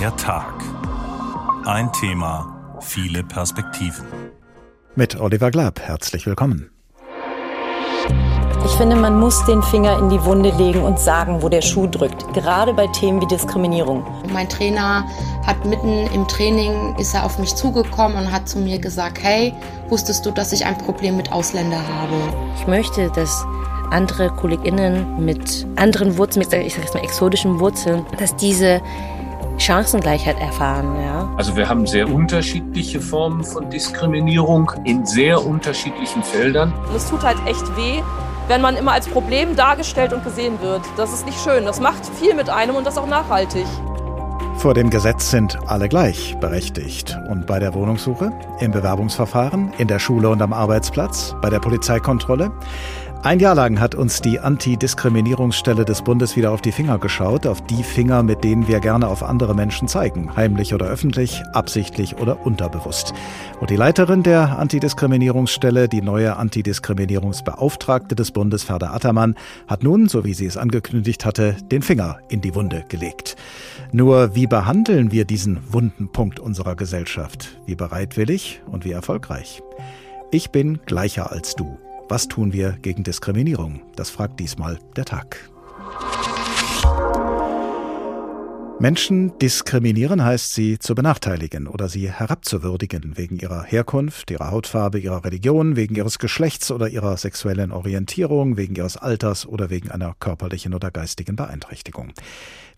Der Tag. Ein Thema, viele Perspektiven. Mit Oliver Glab, herzlich willkommen. Ich finde, man muss den Finger in die Wunde legen und sagen, wo der Schuh drückt. Gerade bei Themen wie Diskriminierung. Mein Trainer hat mitten im Training, ist er auf mich zugekommen und hat zu mir gesagt, hey, wusstest du, dass ich ein Problem mit Ausländer habe? Ich möchte, dass andere KollegInnen mit anderen Wurzeln, mit, ich sag jetzt mal exotischen Wurzeln, dass diese Chancengleichheit erfahren. Ja? Also wir haben sehr unterschiedliche Formen von Diskriminierung in sehr unterschiedlichen Feldern. Und es tut halt echt weh, wenn man immer als Problem dargestellt und gesehen wird. Das ist nicht schön. Das macht viel mit einem und das auch nachhaltig. Vor dem Gesetz sind alle gleich berechtigt. Und bei der Wohnungssuche, im Bewerbungsverfahren, in der Schule und am Arbeitsplatz, bei der Polizeikontrolle. Ein Jahr lang hat uns die Antidiskriminierungsstelle des Bundes wieder auf die Finger geschaut, auf die Finger, mit denen wir gerne auf andere Menschen zeigen, heimlich oder öffentlich, absichtlich oder unterbewusst. Und die Leiterin der Antidiskriminierungsstelle, die neue Antidiskriminierungsbeauftragte des Bundes, Ferda Attermann, hat nun, so wie sie es angekündigt hatte, den Finger in die Wunde gelegt. Nur wie behandeln wir diesen wunden Punkt unserer Gesellschaft? Wie bereitwillig und wie erfolgreich? Ich bin gleicher als du. Was tun wir gegen Diskriminierung? Das fragt diesmal der Tag. Menschen diskriminieren heißt sie zu benachteiligen oder sie herabzuwürdigen wegen ihrer Herkunft, ihrer Hautfarbe, ihrer Religion, wegen ihres Geschlechts oder ihrer sexuellen Orientierung, wegen ihres Alters oder wegen einer körperlichen oder geistigen Beeinträchtigung.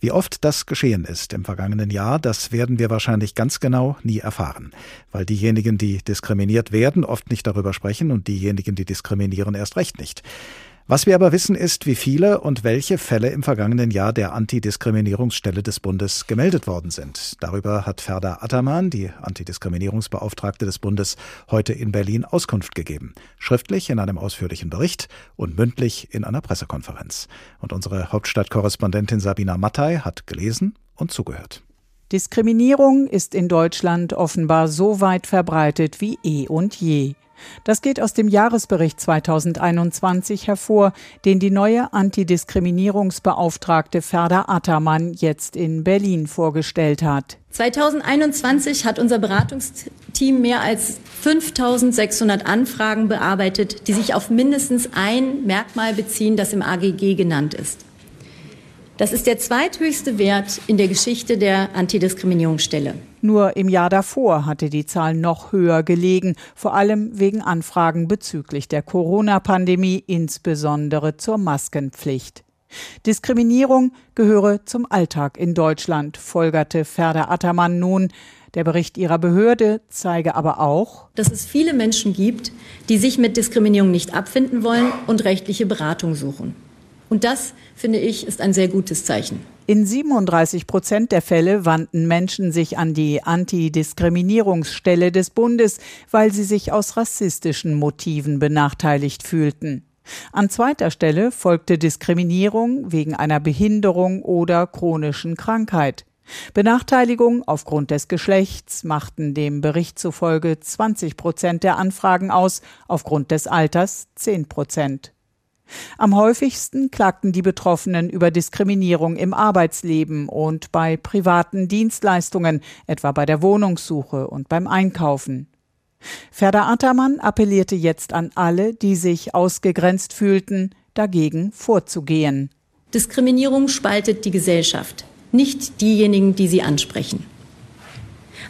Wie oft das geschehen ist im vergangenen Jahr, das werden wir wahrscheinlich ganz genau nie erfahren, weil diejenigen, die diskriminiert werden, oft nicht darüber sprechen und diejenigen, die diskriminieren, erst recht nicht. Was wir aber wissen, ist, wie viele und welche Fälle im vergangenen Jahr der Antidiskriminierungsstelle des Bundes gemeldet worden sind. Darüber hat Ferda Attermann, die Antidiskriminierungsbeauftragte des Bundes, heute in Berlin Auskunft gegeben. Schriftlich in einem ausführlichen Bericht und mündlich in einer Pressekonferenz. Und unsere Hauptstadtkorrespondentin Sabina Mattei hat gelesen und zugehört. Diskriminierung ist in Deutschland offenbar so weit verbreitet wie eh und je. Das geht aus dem Jahresbericht 2021 hervor, den die neue Antidiskriminierungsbeauftragte Ferda Attermann jetzt in Berlin vorgestellt hat. 2021 hat unser Beratungsteam mehr als 5600 Anfragen bearbeitet, die sich auf mindestens ein Merkmal beziehen, das im AGG genannt ist. Das ist der zweithöchste Wert in der Geschichte der Antidiskriminierungsstelle. Nur im Jahr davor hatte die Zahl noch höher gelegen, vor allem wegen Anfragen bezüglich der Corona-Pandemie, insbesondere zur Maskenpflicht. Diskriminierung gehöre zum Alltag in Deutschland, folgerte Ferda Attermann nun. Der Bericht ihrer Behörde zeige aber auch, dass es viele Menschen gibt, die sich mit Diskriminierung nicht abfinden wollen und rechtliche Beratung suchen. Und das, finde ich, ist ein sehr gutes Zeichen. In 37 Prozent der Fälle wandten Menschen sich an die Antidiskriminierungsstelle des Bundes, weil sie sich aus rassistischen Motiven benachteiligt fühlten. An zweiter Stelle folgte Diskriminierung wegen einer Behinderung oder chronischen Krankheit. Benachteiligung aufgrund des Geschlechts machten dem Bericht zufolge 20 Prozent der Anfragen aus, aufgrund des Alters 10 Prozent. Am häufigsten klagten die Betroffenen über Diskriminierung im Arbeitsleben und bei privaten Dienstleistungen, etwa bei der Wohnungssuche und beim Einkaufen. Ferda Attermann appellierte jetzt an alle, die sich ausgegrenzt fühlten, dagegen vorzugehen. Diskriminierung spaltet die Gesellschaft, nicht diejenigen, die sie ansprechen.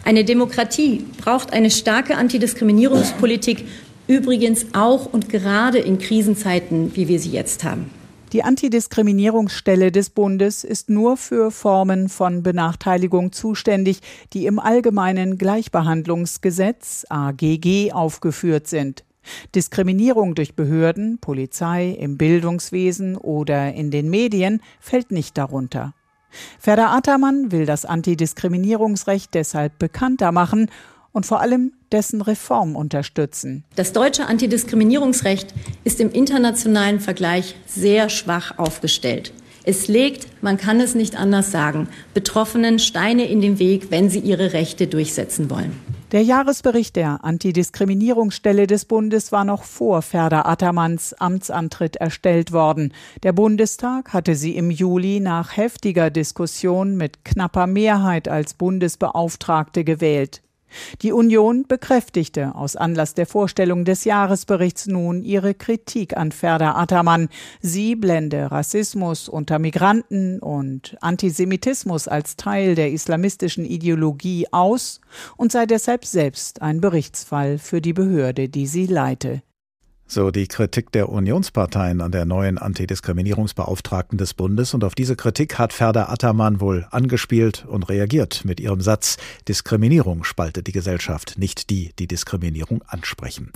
Eine Demokratie braucht eine starke Antidiskriminierungspolitik Übrigens auch und gerade in Krisenzeiten, wie wir sie jetzt haben. Die Antidiskriminierungsstelle des Bundes ist nur für Formen von Benachteiligung zuständig, die im Allgemeinen Gleichbehandlungsgesetz AGG aufgeführt sind. Diskriminierung durch Behörden, Polizei, im Bildungswesen oder in den Medien fällt nicht darunter. Ferda Attermann will das Antidiskriminierungsrecht deshalb bekannter machen und vor allem dessen Reform unterstützen. Das deutsche Antidiskriminierungsrecht ist im internationalen Vergleich sehr schwach aufgestellt. Es legt, man kann es nicht anders sagen, Betroffenen Steine in den Weg, wenn sie ihre Rechte durchsetzen wollen. Der Jahresbericht der Antidiskriminierungsstelle des Bundes war noch vor Ferda Attermanns Amtsantritt erstellt worden. Der Bundestag hatte sie im Juli nach heftiger Diskussion mit knapper Mehrheit als Bundesbeauftragte gewählt. Die Union bekräftigte aus Anlass der Vorstellung des Jahresberichts nun ihre Kritik an Ferda Attermann. Sie blende Rassismus unter Migranten und Antisemitismus als Teil der islamistischen Ideologie aus und sei deshalb selbst ein Berichtsfall für die Behörde, die sie leite. So die Kritik der Unionsparteien an der neuen Antidiskriminierungsbeauftragten des Bundes. Und auf diese Kritik hat Ferda Attermann wohl angespielt und reagiert mit ihrem Satz, Diskriminierung spaltet die Gesellschaft, nicht die, die Diskriminierung ansprechen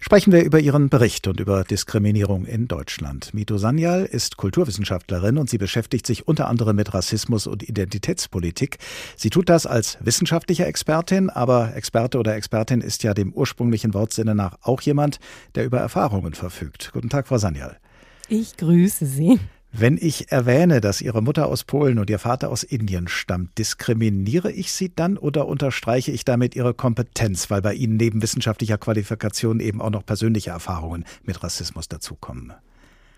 sprechen wir über Ihren Bericht und über Diskriminierung in Deutschland. Mito Sanyal ist Kulturwissenschaftlerin und sie beschäftigt sich unter anderem mit Rassismus und Identitätspolitik. Sie tut das als wissenschaftliche Expertin, aber Experte oder Expertin ist ja dem ursprünglichen Wortsinne nach auch jemand, der über Erfahrungen verfügt. Guten Tag, Frau Sanyal. Ich grüße Sie. Wenn ich erwähne, dass Ihre Mutter aus Polen und Ihr Vater aus Indien stammt, diskriminiere ich Sie dann oder unterstreiche ich damit Ihre Kompetenz, weil bei Ihnen neben wissenschaftlicher Qualifikation eben auch noch persönliche Erfahrungen mit Rassismus dazukommen?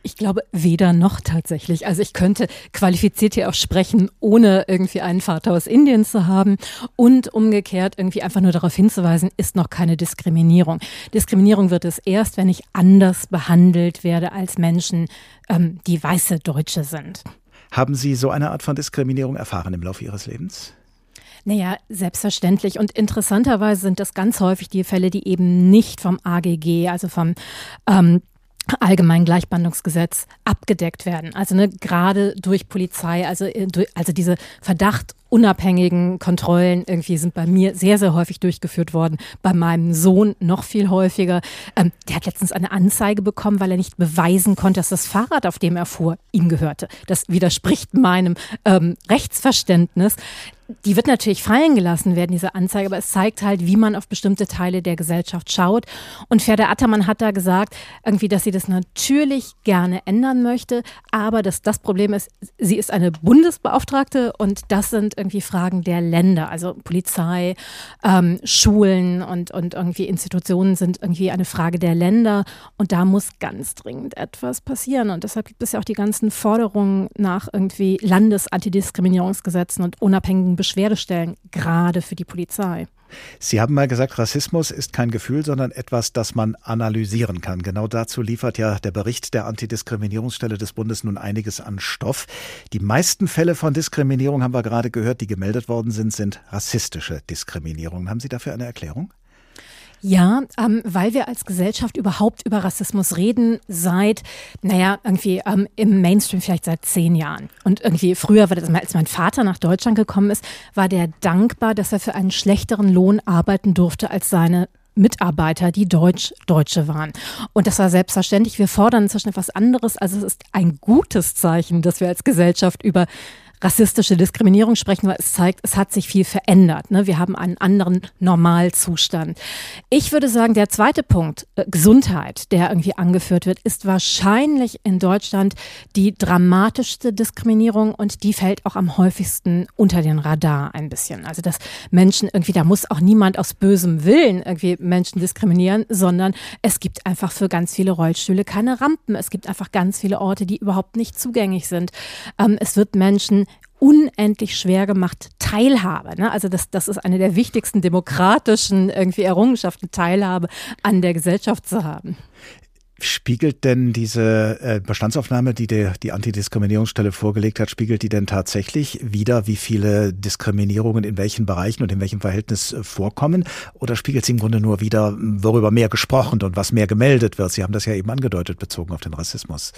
Ich glaube weder noch tatsächlich. Also ich könnte qualifiziert hier auch sprechen, ohne irgendwie einen Vater aus Indien zu haben. Und umgekehrt irgendwie einfach nur darauf hinzuweisen, ist noch keine Diskriminierung. Diskriminierung wird es erst, wenn ich anders behandelt werde als Menschen, ähm, die weiße Deutsche sind. Haben Sie so eine Art von Diskriminierung erfahren im Laufe Ihres Lebens? Naja, selbstverständlich. Und interessanterweise sind das ganz häufig die Fälle, die eben nicht vom AGG, also vom ähm, Allgemeinen Gleichbehandlungsgesetz abgedeckt werden. Also ne, gerade durch Polizei, also, äh, also diese verdachtunabhängigen Kontrollen irgendwie sind bei mir sehr, sehr häufig durchgeführt worden. Bei meinem Sohn noch viel häufiger. Ähm, der hat letztens eine Anzeige bekommen, weil er nicht beweisen konnte, dass das Fahrrad, auf dem er fuhr, ihm gehörte. Das widerspricht meinem ähm, Rechtsverständnis die wird natürlich fallen gelassen werden, diese Anzeige, aber es zeigt halt, wie man auf bestimmte Teile der Gesellschaft schaut. Und Ferda Attermann hat da gesagt, irgendwie, dass sie das natürlich gerne ändern möchte, aber dass das Problem ist, sie ist eine Bundesbeauftragte und das sind irgendwie Fragen der Länder, also Polizei, ähm, Schulen und, und irgendwie Institutionen sind irgendwie eine Frage der Länder und da muss ganz dringend etwas passieren. Und deshalb gibt es ja auch die ganzen Forderungen nach irgendwie Landesantidiskriminierungsgesetzen und unabhängigen Beschwerdestellen, gerade für die Polizei. Sie haben mal gesagt, Rassismus ist kein Gefühl, sondern etwas, das man analysieren kann. Genau dazu liefert ja der Bericht der Antidiskriminierungsstelle des Bundes nun einiges an Stoff. Die meisten Fälle von Diskriminierung haben wir gerade gehört, die gemeldet worden sind, sind rassistische Diskriminierungen. Haben Sie dafür eine Erklärung? Ja, ähm, weil wir als Gesellschaft überhaupt über Rassismus reden seit, naja, irgendwie ähm, im Mainstream vielleicht seit zehn Jahren. Und irgendwie früher, war das, als mein Vater nach Deutschland gekommen ist, war der dankbar, dass er für einen schlechteren Lohn arbeiten durfte als seine Mitarbeiter, die Deutsch Deutsche waren. Und das war selbstverständlich. Wir fordern inzwischen etwas anderes. Also es ist ein gutes Zeichen, dass wir als Gesellschaft über rassistische Diskriminierung sprechen, weil es zeigt, es hat sich viel verändert. Ne? Wir haben einen anderen Normalzustand. Ich würde sagen, der zweite Punkt, äh, Gesundheit, der irgendwie angeführt wird, ist wahrscheinlich in Deutschland die dramatischste Diskriminierung und die fällt auch am häufigsten unter den Radar ein bisschen. Also dass Menschen irgendwie, da muss auch niemand aus bösem Willen irgendwie Menschen diskriminieren, sondern es gibt einfach für ganz viele Rollstühle keine Rampen. Es gibt einfach ganz viele Orte, die überhaupt nicht zugänglich sind. Ähm, es wird Menschen unendlich schwer gemacht, Teilhabe. Ne? Also das, das ist eine der wichtigsten demokratischen irgendwie Errungenschaften, Teilhabe an der Gesellschaft zu haben. Spiegelt denn diese äh, Bestandsaufnahme, die der, die Antidiskriminierungsstelle vorgelegt hat, spiegelt die denn tatsächlich wieder, wie viele Diskriminierungen in welchen Bereichen und in welchem Verhältnis äh, vorkommen? Oder spiegelt sie im Grunde nur wieder, worüber mehr gesprochen und was mehr gemeldet wird? Sie haben das ja eben angedeutet, bezogen auf den Rassismus.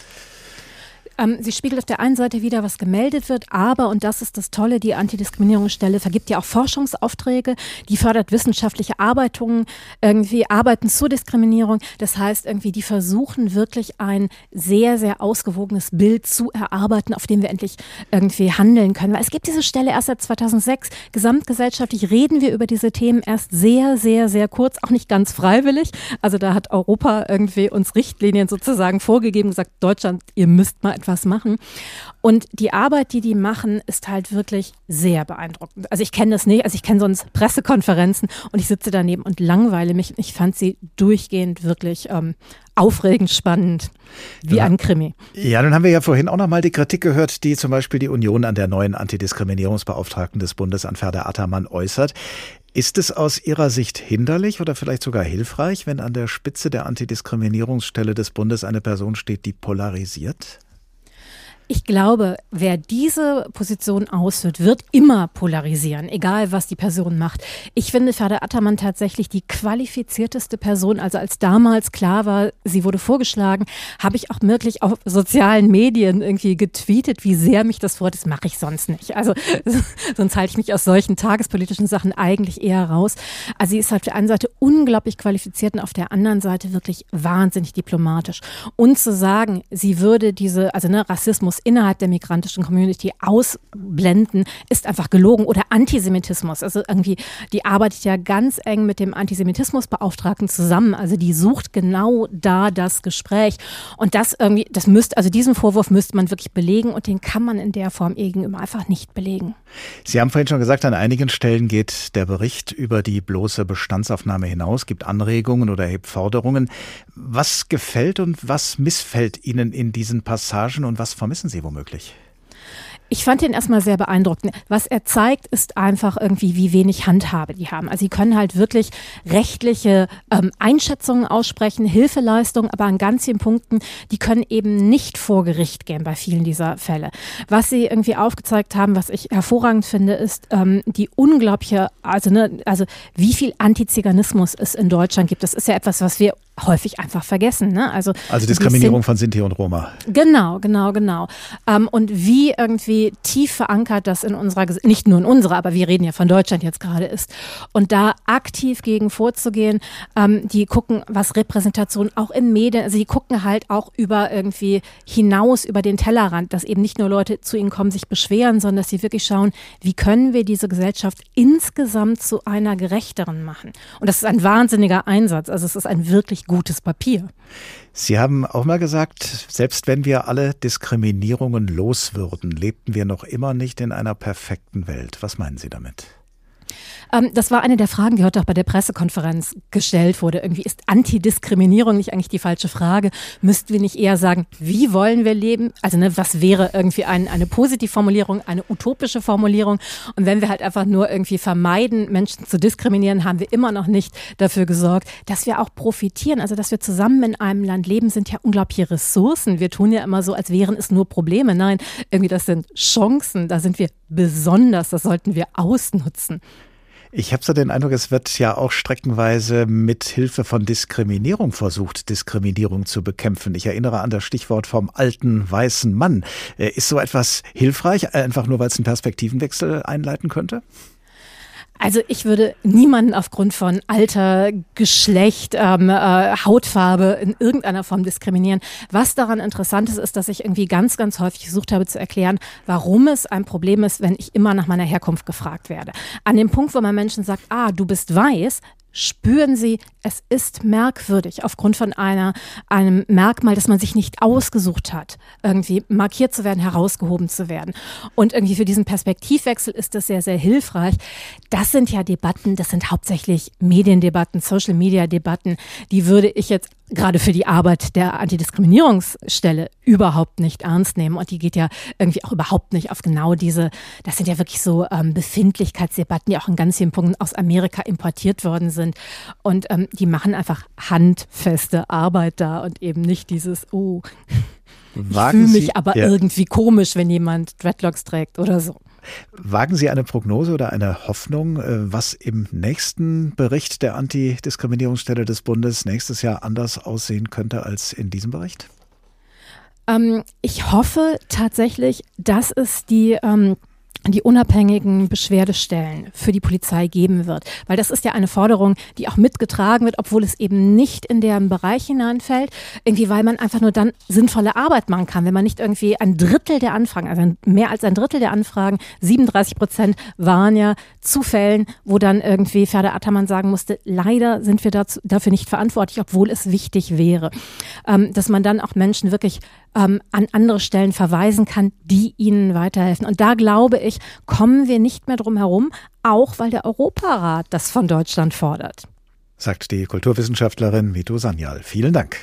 Ähm, sie spiegelt auf der einen Seite wieder, was gemeldet wird, aber, und das ist das Tolle, die Antidiskriminierungsstelle vergibt ja auch Forschungsaufträge, die fördert wissenschaftliche Arbeitungen, irgendwie Arbeiten zur Diskriminierung. Das heißt, irgendwie, die versuchen wirklich ein sehr, sehr ausgewogenes Bild zu erarbeiten, auf dem wir endlich irgendwie handeln können. Weil es gibt diese Stelle erst seit 2006. Gesamtgesellschaftlich reden wir über diese Themen erst sehr, sehr, sehr kurz, auch nicht ganz freiwillig. Also da hat Europa irgendwie uns Richtlinien sozusagen vorgegeben, gesagt, Deutschland, ihr müsst mal irgendwas machen. Und die Arbeit, die die machen, ist halt wirklich sehr beeindruckend. Also ich kenne das nicht, also ich kenne sonst Pressekonferenzen und ich sitze daneben und langweile mich. Ich fand sie durchgehend wirklich ähm, aufregend spannend, wie ein Krimi. Ja, dann haben wir ja vorhin auch noch mal die Kritik gehört, die zum Beispiel die Union an der neuen Antidiskriminierungsbeauftragten des Bundes, Anferda Attermann, äußert. Ist es aus Ihrer Sicht hinderlich oder vielleicht sogar hilfreich, wenn an der Spitze der Antidiskriminierungsstelle des Bundes eine Person steht, die polarisiert? Ich glaube, wer diese Position ausführt, wird immer polarisieren, egal was die Person macht. Ich finde Ferda Attermann tatsächlich die qualifizierteste Person. Also als damals klar war, sie wurde vorgeschlagen, habe ich auch wirklich auf sozialen Medien irgendwie getweetet, wie sehr mich das freut. Das mache ich sonst nicht. Also sonst halte ich mich aus solchen tagespolitischen Sachen eigentlich eher raus. Also sie ist auf der einen Seite unglaublich qualifiziert und auf der anderen Seite wirklich wahnsinnig diplomatisch. Und zu sagen, sie würde diese, also ne, Rassismus Rassismus innerhalb der migrantischen Community ausblenden, ist einfach gelogen. Oder Antisemitismus. Also irgendwie, die arbeitet ja ganz eng mit dem Antisemitismusbeauftragten zusammen. Also die sucht genau da das Gespräch. Und das irgendwie, das müsste, also diesen Vorwurf müsste man wirklich belegen und den kann man in der Form gegenüber einfach nicht belegen. Sie haben vorhin schon gesagt, an einigen Stellen geht der Bericht über die bloße Bestandsaufnahme hinaus, gibt Anregungen oder hebt Forderungen. Was gefällt und was missfällt Ihnen in diesen Passagen und was vermissen Sie womöglich? Ich fand ihn erstmal sehr beeindruckend. Was er zeigt, ist einfach irgendwie, wie wenig Handhabe die haben. Also sie können halt wirklich rechtliche ähm, Einschätzungen aussprechen, Hilfeleistungen, aber an ganz vielen Punkten, die können eben nicht vor Gericht gehen bei vielen dieser Fälle. Was sie irgendwie aufgezeigt haben, was ich hervorragend finde, ist ähm, die unglaubliche, also, ne, also wie viel Antiziganismus es in Deutschland gibt. Das ist ja etwas, was wir häufig einfach vergessen. Ne? Also, also Diskriminierung von Sinti und Roma. Genau, genau, genau. Ähm, und wie irgendwie tief verankert das in unserer, nicht nur in unserer, aber wir reden ja von Deutschland jetzt gerade ist. Und da aktiv gegen vorzugehen, ähm, die gucken, was Repräsentation auch in Medien, also die gucken halt auch über irgendwie hinaus über den Tellerrand, dass eben nicht nur Leute zu ihnen kommen, sich beschweren, sondern dass sie wirklich schauen, wie können wir diese Gesellschaft insgesamt zu einer gerechteren machen. Und das ist ein wahnsinniger Einsatz. Also es ist ein wirklich gutes Papier. Sie haben auch mal gesagt, selbst wenn wir alle Diskriminierungen los würden, lebten wir noch immer nicht in einer perfekten Welt. Was meinen Sie damit? Ähm, das war eine der Fragen, die heute auch bei der Pressekonferenz gestellt wurde. Irgendwie ist Antidiskriminierung nicht eigentlich die falsche Frage? Müssten wir nicht eher sagen, wie wollen wir leben? Also ne, was wäre irgendwie ein, eine Positivformulierung, eine utopische Formulierung? Und wenn wir halt einfach nur irgendwie vermeiden, Menschen zu diskriminieren, haben wir immer noch nicht dafür gesorgt, dass wir auch profitieren. Also dass wir zusammen in einem Land leben, sind ja unglaubliche Ressourcen. Wir tun ja immer so, als wären es nur Probleme. Nein, irgendwie das sind Chancen. Da sind wir besonders. Das sollten wir ausnutzen. Ich habe so den Eindruck, es wird ja auch streckenweise mit Hilfe von Diskriminierung versucht, Diskriminierung zu bekämpfen. Ich erinnere an das Stichwort vom alten weißen Mann. Äh, ist so etwas hilfreich, einfach nur weil es einen Perspektivenwechsel einleiten könnte? Also ich würde niemanden aufgrund von Alter, Geschlecht, ähm, äh, Hautfarbe in irgendeiner Form diskriminieren. Was daran interessant ist, ist, dass ich irgendwie ganz, ganz häufig versucht habe zu erklären, warum es ein Problem ist, wenn ich immer nach meiner Herkunft gefragt werde. An dem Punkt, wo man Menschen sagt, ah, du bist weiß, spüren Sie, es ist merkwürdig aufgrund von einer, einem Merkmal, das man sich nicht ausgesucht hat, irgendwie markiert zu werden, herausgehoben zu werden. Und irgendwie für diesen Perspektivwechsel ist das sehr, sehr hilfreich. Das sind ja Debatten, das sind hauptsächlich Mediendebatten, Social Media Debatten, die würde ich jetzt gerade für die Arbeit der Antidiskriminierungsstelle überhaupt nicht ernst nehmen. Und die geht ja irgendwie auch überhaupt nicht auf genau diese, das sind ja wirklich so ähm, Befindlichkeitsdebatten, die auch in ganz vielen Punkten aus Amerika importiert worden sind. Und ähm, die machen einfach handfeste Arbeit da und eben nicht dieses, oh, ich fühle mich Sie, aber ja. irgendwie komisch, wenn jemand Dreadlocks trägt oder so. Wagen Sie eine Prognose oder eine Hoffnung, äh, was im nächsten Bericht der Antidiskriminierungsstelle des Bundes nächstes Jahr anders aussehen könnte als in diesem Bericht? Ähm, ich hoffe tatsächlich, dass es die ähm, die unabhängigen Beschwerdestellen für die Polizei geben wird. Weil das ist ja eine Forderung, die auch mitgetragen wird, obwohl es eben nicht in deren Bereich hineinfällt. Irgendwie, weil man einfach nur dann sinnvolle Arbeit machen kann. Wenn man nicht irgendwie ein Drittel der Anfragen, also mehr als ein Drittel der Anfragen, 37 Prozent waren ja zu Fällen, wo dann irgendwie Ferda Attermann sagen musste, leider sind wir dazu, dafür nicht verantwortlich, obwohl es wichtig wäre. Ähm, dass man dann auch Menschen wirklich ähm, an andere Stellen verweisen kann, die ihnen weiterhelfen. Und da glaube ich, kommen wir nicht mehr drum herum, auch weil der Europarat das von Deutschland fordert. Sagt die Kulturwissenschaftlerin Mito Sanyal. Vielen Dank.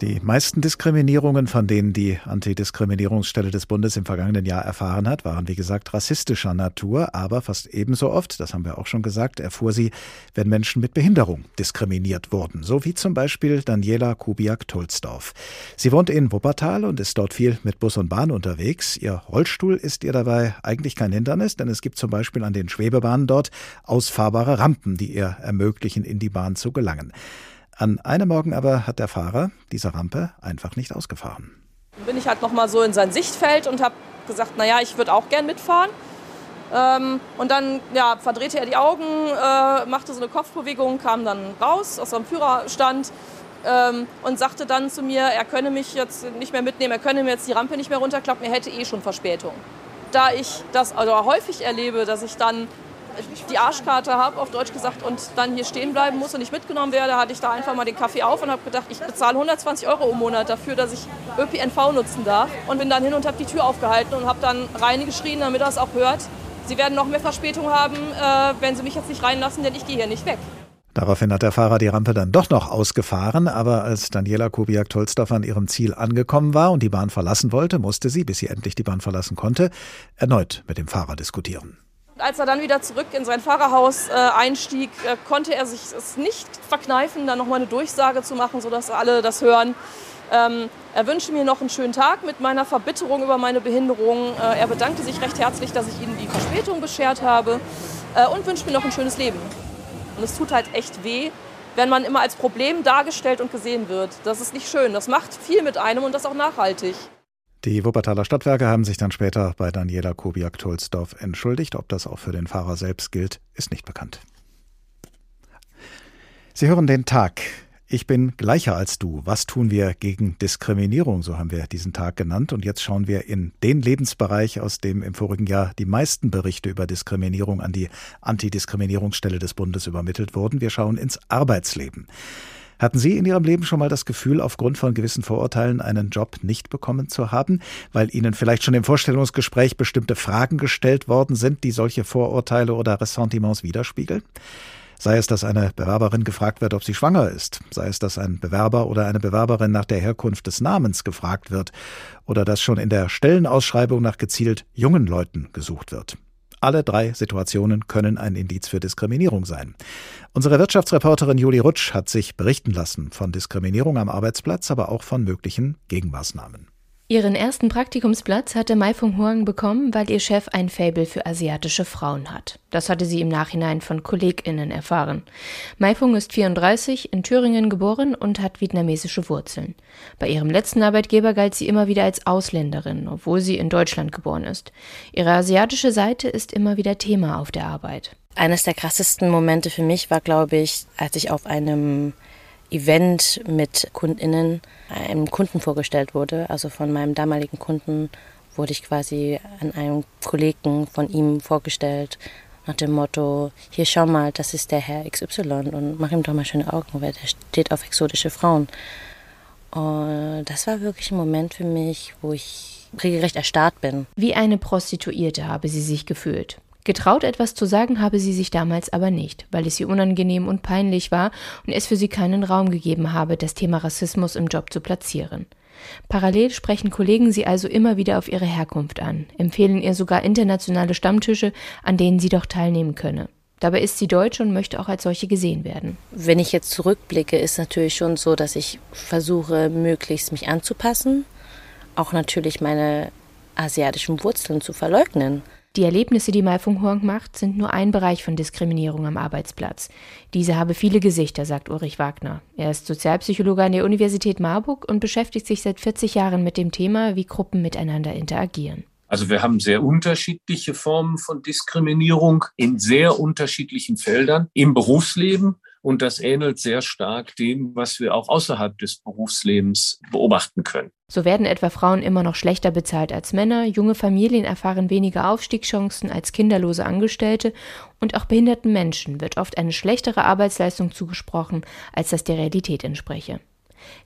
Die meisten Diskriminierungen, von denen die Antidiskriminierungsstelle des Bundes im vergangenen Jahr erfahren hat, waren wie gesagt rassistischer Natur, aber fast ebenso oft, das haben wir auch schon gesagt, erfuhr sie, wenn Menschen mit Behinderung diskriminiert wurden, so wie zum Beispiel Daniela Kubiak-Tulsdorf. Sie wohnt in Wuppertal und ist dort viel mit Bus und Bahn unterwegs. Ihr Rollstuhl ist ihr dabei eigentlich kein Hindernis, denn es gibt zum Beispiel an den Schwebebahnen dort ausfahrbare Rampen, die ihr ermöglichen, in die Bahn zu gelangen. An einem Morgen aber hat der Fahrer diese Rampe einfach nicht ausgefahren. Dann bin ich halt noch mal so in sein Sichtfeld und habe gesagt, naja, ich würde auch gern mitfahren. Ähm, und dann ja, verdrehte er die Augen, äh, machte so eine Kopfbewegung, kam dann raus aus seinem Führerstand ähm, und sagte dann zu mir, er könne mich jetzt nicht mehr mitnehmen, er könne mir jetzt die Rampe nicht mehr runterklappen, er hätte eh schon Verspätung. Da ich das also häufig erlebe, dass ich dann die Arschkarte habe, auf Deutsch gesagt, und dann hier stehen bleiben muss und nicht mitgenommen werde, hatte ich da einfach mal den Kaffee auf und habe gedacht, ich bezahle 120 Euro im Monat dafür, dass ich ÖPNV nutzen darf. Und bin dann hin und habe die Tür aufgehalten und habe dann reingeschrien, damit er es auch hört. Sie werden noch mehr Verspätung haben, äh, wenn Sie mich jetzt nicht reinlassen, denn ich gehe hier nicht weg. Daraufhin hat der Fahrer die Rampe dann doch noch ausgefahren, aber als Daniela Kubiak-Tolstoff an ihrem Ziel angekommen war und die Bahn verlassen wollte, musste sie, bis sie endlich die Bahn verlassen konnte, erneut mit dem Fahrer diskutieren. Als er dann wieder zurück in sein Fahrerhaus äh, einstieg, äh, konnte er sich es nicht verkneifen, dann nochmal eine Durchsage zu machen, sodass alle das hören. Ähm, er wünschte mir noch einen schönen Tag mit meiner Verbitterung über meine Behinderung. Äh, er bedankte sich recht herzlich, dass ich ihm die Verspätung beschert habe äh, und wünscht mir noch ein schönes Leben. Und es tut halt echt weh, wenn man immer als Problem dargestellt und gesehen wird. Das ist nicht schön. Das macht viel mit einem und das auch nachhaltig. Die Wuppertaler Stadtwerke haben sich dann später bei Daniela Kobiak-Tolsdorf entschuldigt. Ob das auch für den Fahrer selbst gilt, ist nicht bekannt. Sie hören den Tag. Ich bin gleicher als du. Was tun wir gegen Diskriminierung? So haben wir diesen Tag genannt. Und jetzt schauen wir in den Lebensbereich, aus dem im vorigen Jahr die meisten Berichte über Diskriminierung an die Antidiskriminierungsstelle des Bundes übermittelt wurden. Wir schauen ins Arbeitsleben. Hatten Sie in Ihrem Leben schon mal das Gefühl, aufgrund von gewissen Vorurteilen einen Job nicht bekommen zu haben, weil Ihnen vielleicht schon im Vorstellungsgespräch bestimmte Fragen gestellt worden sind, die solche Vorurteile oder Ressentiments widerspiegeln? Sei es, dass eine Bewerberin gefragt wird, ob sie schwanger ist, sei es, dass ein Bewerber oder eine Bewerberin nach der Herkunft des Namens gefragt wird, oder dass schon in der Stellenausschreibung nach gezielt jungen Leuten gesucht wird. Alle drei Situationen können ein Indiz für Diskriminierung sein. Unsere Wirtschaftsreporterin Julie Rutsch hat sich berichten lassen von Diskriminierung am Arbeitsplatz, aber auch von möglichen Gegenmaßnahmen. Ihren ersten Praktikumsplatz hatte Mai Fung Huang bekommen, weil ihr Chef ein Faible für asiatische Frauen hat. Das hatte sie im Nachhinein von KollegInnen erfahren. Mai Fung ist 34, in Thüringen geboren und hat vietnamesische Wurzeln. Bei ihrem letzten Arbeitgeber galt sie immer wieder als Ausländerin, obwohl sie in Deutschland geboren ist. Ihre asiatische Seite ist immer wieder Thema auf der Arbeit. Eines der krassesten Momente für mich war, glaube ich, als ich auf einem Event mit KundInnen einem Kunden vorgestellt wurde. Also von meinem damaligen Kunden wurde ich quasi an einem Kollegen von ihm vorgestellt nach dem Motto, hier schau mal, das ist der Herr XY und mach ihm doch mal schöne Augen, weil der steht auf exotische Frauen. Und das war wirklich ein Moment für mich, wo ich regelrecht erstarrt bin. Wie eine Prostituierte habe sie sich gefühlt. Getraut etwas zu sagen habe sie sich damals aber nicht, weil es ihr unangenehm und peinlich war und es für sie keinen Raum gegeben habe, das Thema Rassismus im Job zu platzieren. Parallel sprechen Kollegen sie also immer wieder auf ihre Herkunft an, empfehlen ihr sogar internationale Stammtische, an denen sie doch teilnehmen könne. Dabei ist sie deutsch und möchte auch als solche gesehen werden. Wenn ich jetzt zurückblicke, ist natürlich schon so, dass ich versuche, möglichst mich anzupassen, auch natürlich meine asiatischen Wurzeln zu verleugnen. Die Erlebnisse, die Mai Fung Huang macht, sind nur ein Bereich von Diskriminierung am Arbeitsplatz. Diese habe viele Gesichter, sagt Ulrich Wagner. Er ist Sozialpsychologe an der Universität Marburg und beschäftigt sich seit 40 Jahren mit dem Thema, wie Gruppen miteinander interagieren. Also wir haben sehr unterschiedliche Formen von Diskriminierung in sehr unterschiedlichen Feldern im Berufsleben Und das ähnelt sehr stark dem, was wir auch außerhalb des Berufslebens beobachten können. So werden etwa Frauen immer noch schlechter bezahlt als Männer, junge Familien erfahren weniger Aufstiegschancen als kinderlose Angestellte und auch behinderten Menschen wird oft eine schlechtere Arbeitsleistung zugesprochen, als das der Realität entspreche.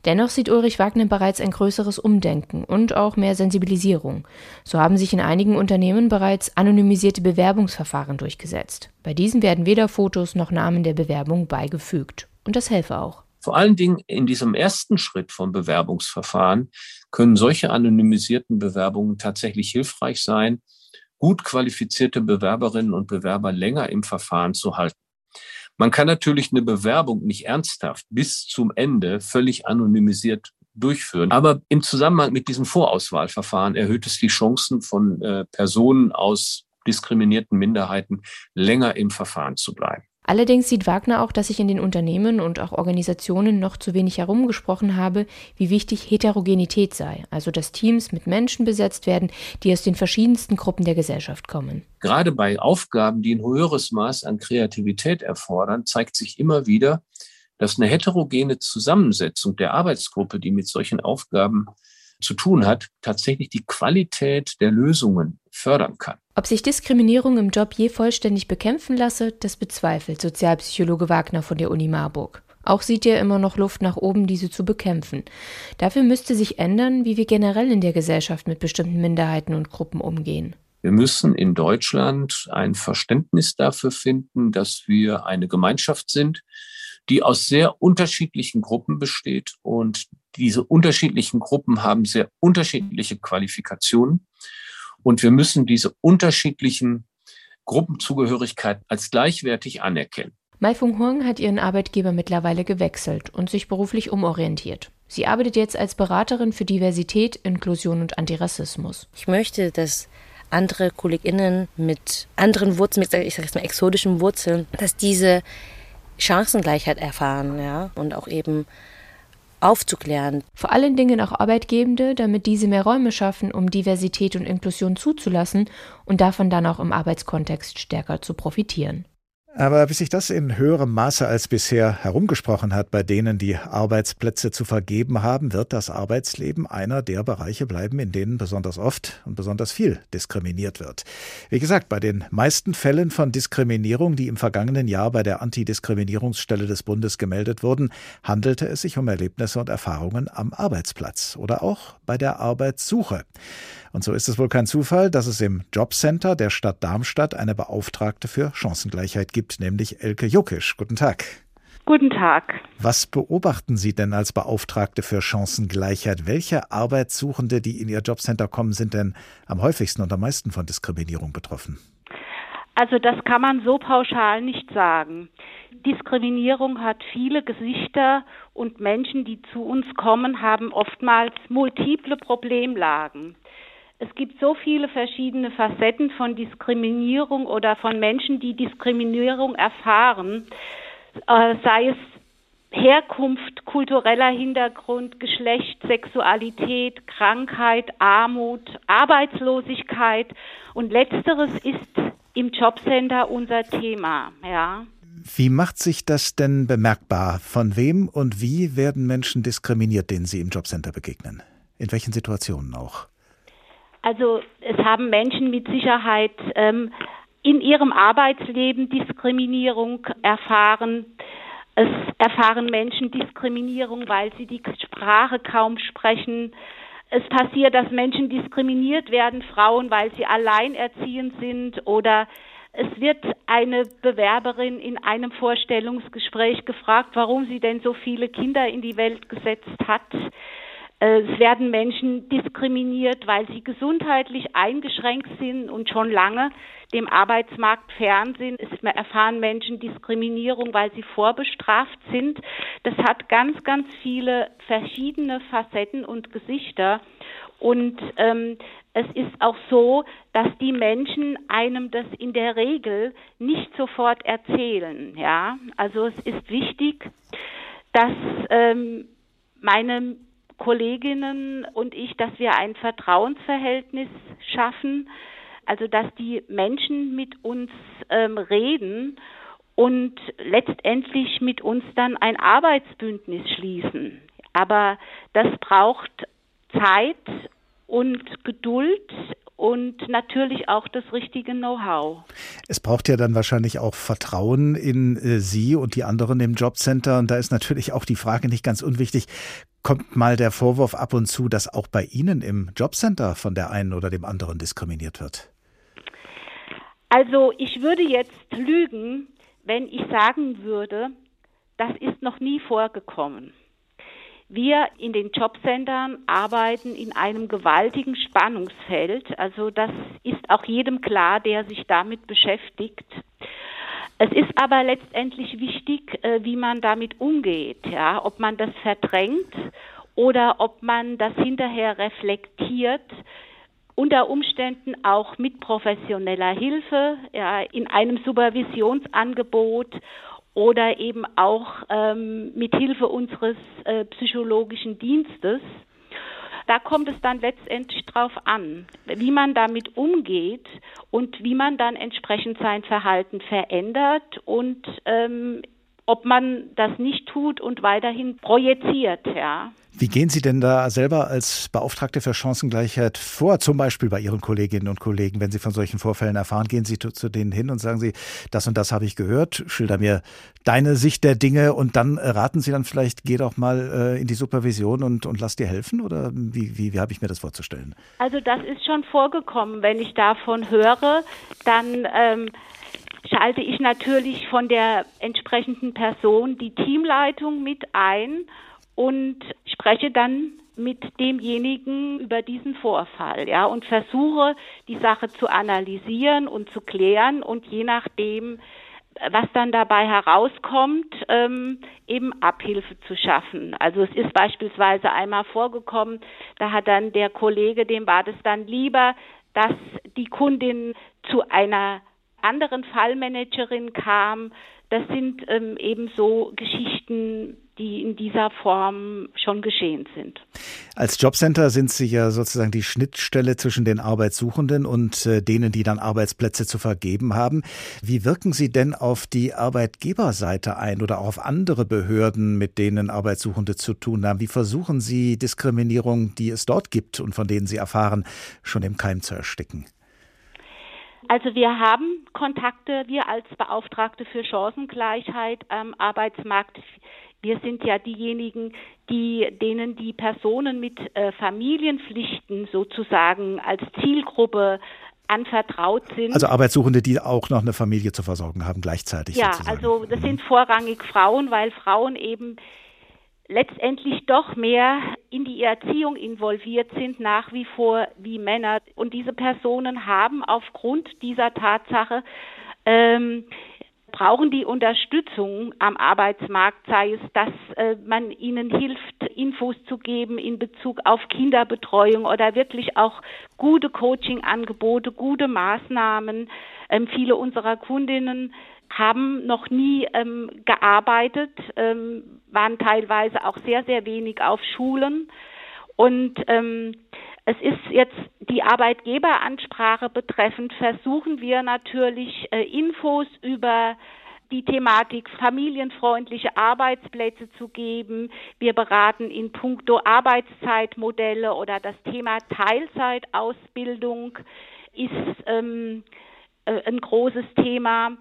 Dennoch sieht Ulrich Wagner bereits ein größeres Umdenken und auch mehr Sensibilisierung. So haben sich in einigen Unternehmen bereits anonymisierte Bewerbungsverfahren durchgesetzt. Bei diesen werden weder Fotos noch Namen der Bewerbung beigefügt. Und das helfe auch. Vor allen Dingen in diesem ersten Schritt vom Bewerbungsverfahren können solche anonymisierten Bewerbungen tatsächlich hilfreich sein, gut qualifizierte Bewerberinnen und Bewerber länger im Verfahren zu halten. Man kann natürlich eine Bewerbung nicht ernsthaft bis zum Ende völlig anonymisiert durchführen. Aber im Zusammenhang mit diesem Vorauswahlverfahren erhöht es die Chancen von äh, Personen aus diskriminierten Minderheiten länger im Verfahren zu bleiben. Allerdings sieht Wagner auch, dass sich in den Unternehmen und auch Organisationen noch zu wenig herumgesprochen habe, wie wichtig Heterogenität sei, also dass Teams mit Menschen besetzt werden, die aus den verschiedensten Gruppen der Gesellschaft kommen. Gerade bei Aufgaben, die ein höheres Maß an Kreativität erfordern, zeigt sich immer wieder, dass eine heterogene Zusammensetzung der Arbeitsgruppe, die mit solchen Aufgaben zu tun hat, tatsächlich die Qualität der Lösungen fördern kann. Ob sich Diskriminierung im Job je vollständig bekämpfen lasse, das bezweifelt Sozialpsychologe Wagner von der Uni Marburg. Auch sieht er immer noch Luft nach oben, diese zu bekämpfen. Dafür müsste sich ändern, wie wir generell in der Gesellschaft mit bestimmten Minderheiten und Gruppen umgehen. Wir müssen in Deutschland ein Verständnis dafür finden, dass wir eine Gemeinschaft sind, die aus sehr unterschiedlichen Gruppen besteht. Und diese unterschiedlichen Gruppen haben sehr unterschiedliche Qualifikationen. Und wir müssen diese unterschiedlichen Gruppenzugehörigkeiten als gleichwertig anerkennen. Mai Fung Huang hat ihren Arbeitgeber mittlerweile gewechselt und sich beruflich umorientiert. Sie arbeitet jetzt als Beraterin für Diversität, Inklusion und Antirassismus. Ich möchte, dass andere KollegInnen mit anderen Wurzeln, mit, ich sage jetzt mal exotischen Wurzeln, dass diese Chancengleichheit erfahren, ja, und auch eben aufzuklären. Vor allen Dingen auch Arbeitgebende, damit diese mehr Räume schaffen, um Diversität und Inklusion zuzulassen und davon dann auch im Arbeitskontext stärker zu profitieren. Aber bis sich das in höherem Maße als bisher herumgesprochen hat, bei denen die Arbeitsplätze zu vergeben haben, wird das Arbeitsleben einer der Bereiche bleiben, in denen besonders oft und besonders viel diskriminiert wird. Wie gesagt, bei den meisten Fällen von Diskriminierung, die im vergangenen Jahr bei der Antidiskriminierungsstelle des Bundes gemeldet wurden, handelte es sich um Erlebnisse und Erfahrungen am Arbeitsplatz oder auch bei der Arbeitssuche. Und so ist es wohl kein Zufall, dass es im Jobcenter der Stadt Darmstadt eine Beauftragte für Chancengleichheit gibt, nämlich Elke Jukisch. Guten Tag. Guten Tag. Was beobachten Sie denn als Beauftragte für Chancengleichheit? Welche Arbeitssuchende, die in Ihr Jobcenter kommen, sind denn am häufigsten und am meisten von Diskriminierung betroffen? Also das kann man so pauschal nicht sagen. Diskriminierung hat viele Gesichter und Menschen, die zu uns kommen, haben oftmals multiple Problemlagen. Es gibt so viele verschiedene Facetten von Diskriminierung oder von Menschen, die Diskriminierung erfahren, äh, sei es Herkunft, kultureller Hintergrund, Geschlecht, Sexualität, Krankheit, Armut, Arbeitslosigkeit und letzteres ist im Jobcenter unser Thema, ja. Wie macht sich das denn bemerkbar? Von wem und wie werden Menschen diskriminiert, denen Sie im Jobcenter begegnen? In welchen Situationen auch? Also es haben Menschen mit Sicherheit ähm, in ihrem Arbeitsleben Diskriminierung erfahren. Es erfahren Menschen Diskriminierung, weil sie die Sprache kaum sprechen. Es passiert, dass Menschen diskriminiert werden, Frauen, weil sie alleinerziehend sind oder es wird eine Bewerberin in einem Vorstellungsgespräch gefragt, warum sie denn so viele Kinder in die Welt gesetzt hat. Äh, es werden Menschen diskriminiert, weil sie gesundheitlich eingeschränkt sind und schon lange dem Arbeitsmarkt fern sind. Es erfahren Menschen Diskriminierung, weil sie vorbestraft sind. Das hat ganz, ganz viele verschiedene Facetten und Gesichter. Und ähm, es ist auch so, dass die Menschen einem das in der Regel nicht sofort erzählen. Ja, also es ist wichtig, dass ähm, meine Kolleginnen und ich, dass wir ein Vertrauensverhältnis schaffen, also dass die Menschen mit uns ähm, reden und letztendlich mit uns dann ein Arbeitsbündnis schließen. Aber das braucht Zeit und Geduld und natürlich auch das richtige Know-how. Es braucht ja dann wahrscheinlich auch Vertrauen in äh, Sie und die anderen im Jobcenter. Und da ist natürlich auch die Frage nicht ganz unwichtig. Kommt mal der Vorwurf ab und zu, dass auch bei Ihnen im Jobcenter von der einen oder dem anderen diskriminiert wird? Also ich würde jetzt lügen, wenn ich sagen würde, das ist noch nie vorgekommen. Wir in den Jobcentern arbeiten in einem gewaltigen Spannungsfeld. Also das ist auch jedem klar, der sich damit beschäftigt. Es ist aber letztendlich wichtig, äh, wie man damit umgeht, ja, ob man das verdrängt oder ob man das hinterher reflektiert, unter Umständen auch mit professioneller Hilfe, ja, in einem Supervisionsangebot oder eben auch ähm, mit Hilfe unseres äh, psychologischen Dienstes. Da kommt es dann letztendlich drauf an, wie man damit umgeht und wie man dann entsprechend sein Verhalten verändert und ähm, ob man das nicht tut und weiterhin projiziert, ja. Wie gehen Sie denn da selber als Beauftragte für Chancengleichheit vor, zum Beispiel bei Ihren Kolleginnen und Kollegen, wenn Sie von solchen Vorfällen erfahren? Gehen Sie zu denen hin und sagen Sie, das und das habe ich gehört, schilder mir deine Sicht der Dinge und dann raten Sie dann vielleicht, geh doch mal äh, in die Supervision und, und lass dir helfen? Oder wie, wie, wie habe ich mir das vorzustellen? Also das ist schon vorgekommen. Wenn ich davon höre, dann ähm, schalte ich natürlich von der entsprechenden Person die Teamleitung mit ein und spreche dann mit demjenigen über diesen Vorfall, ja, und versuche die Sache zu analysieren und zu klären und je nachdem, was dann dabei herauskommt, ähm, eben Abhilfe zu schaffen. Also es ist beispielsweise einmal vorgekommen, da hat dann der Kollege, dem war das dann lieber, dass die Kundin zu einer anderen Fallmanagerin kam. Das sind ähm, eben so Geschichten, die in dieser Form schon geschehen sind. Als Jobcenter sind Sie ja sozusagen die Schnittstelle zwischen den Arbeitssuchenden und äh, denen, die dann Arbeitsplätze zu vergeben haben. Wie wirken Sie denn auf die Arbeitgeberseite ein oder auch auf andere Behörden, mit denen Arbeitssuchende zu tun haben? Wie versuchen Sie Diskriminierung, die es dort gibt und von denen Sie erfahren, schon im Keim zu ersticken? Also wir haben Kontakte, wir als Beauftragte für Chancengleichheit am Arbeitsmarkt wir sind ja diejenigen, die, denen die Personen mit äh, Familienpflichten sozusagen als Zielgruppe anvertraut sind. Also Arbeitssuchende, die auch noch eine Familie zu versorgen haben gleichzeitig. Ja, sozusagen. also das mhm. sind vorrangig Frauen, weil Frauen eben letztendlich doch mehr in die Erziehung involviert sind, nach wie vor wie Männer. Und diese Personen haben aufgrund dieser Tatsache ähm, brauchen die Unterstützung am Arbeitsmarkt, sei es, dass äh, man ihnen hilft, Infos zu geben in Bezug auf Kinderbetreuung oder wirklich auch gute Coachingangebote, gute Maßnahmen. Ähm, viele unserer Kundinnen haben noch nie ähm, gearbeitet, ähm, waren teilweise auch sehr, sehr wenig auf Schulen und ähm, es ist jetzt die Arbeitgeberansprache betreffend, versuchen wir natürlich äh, Infos über die Thematik familienfreundliche Arbeitsplätze zu geben. Wir beraten in puncto Arbeitszeitmodelle oder das Thema Teilzeitausbildung ist ähm, äh, ein großes Thema.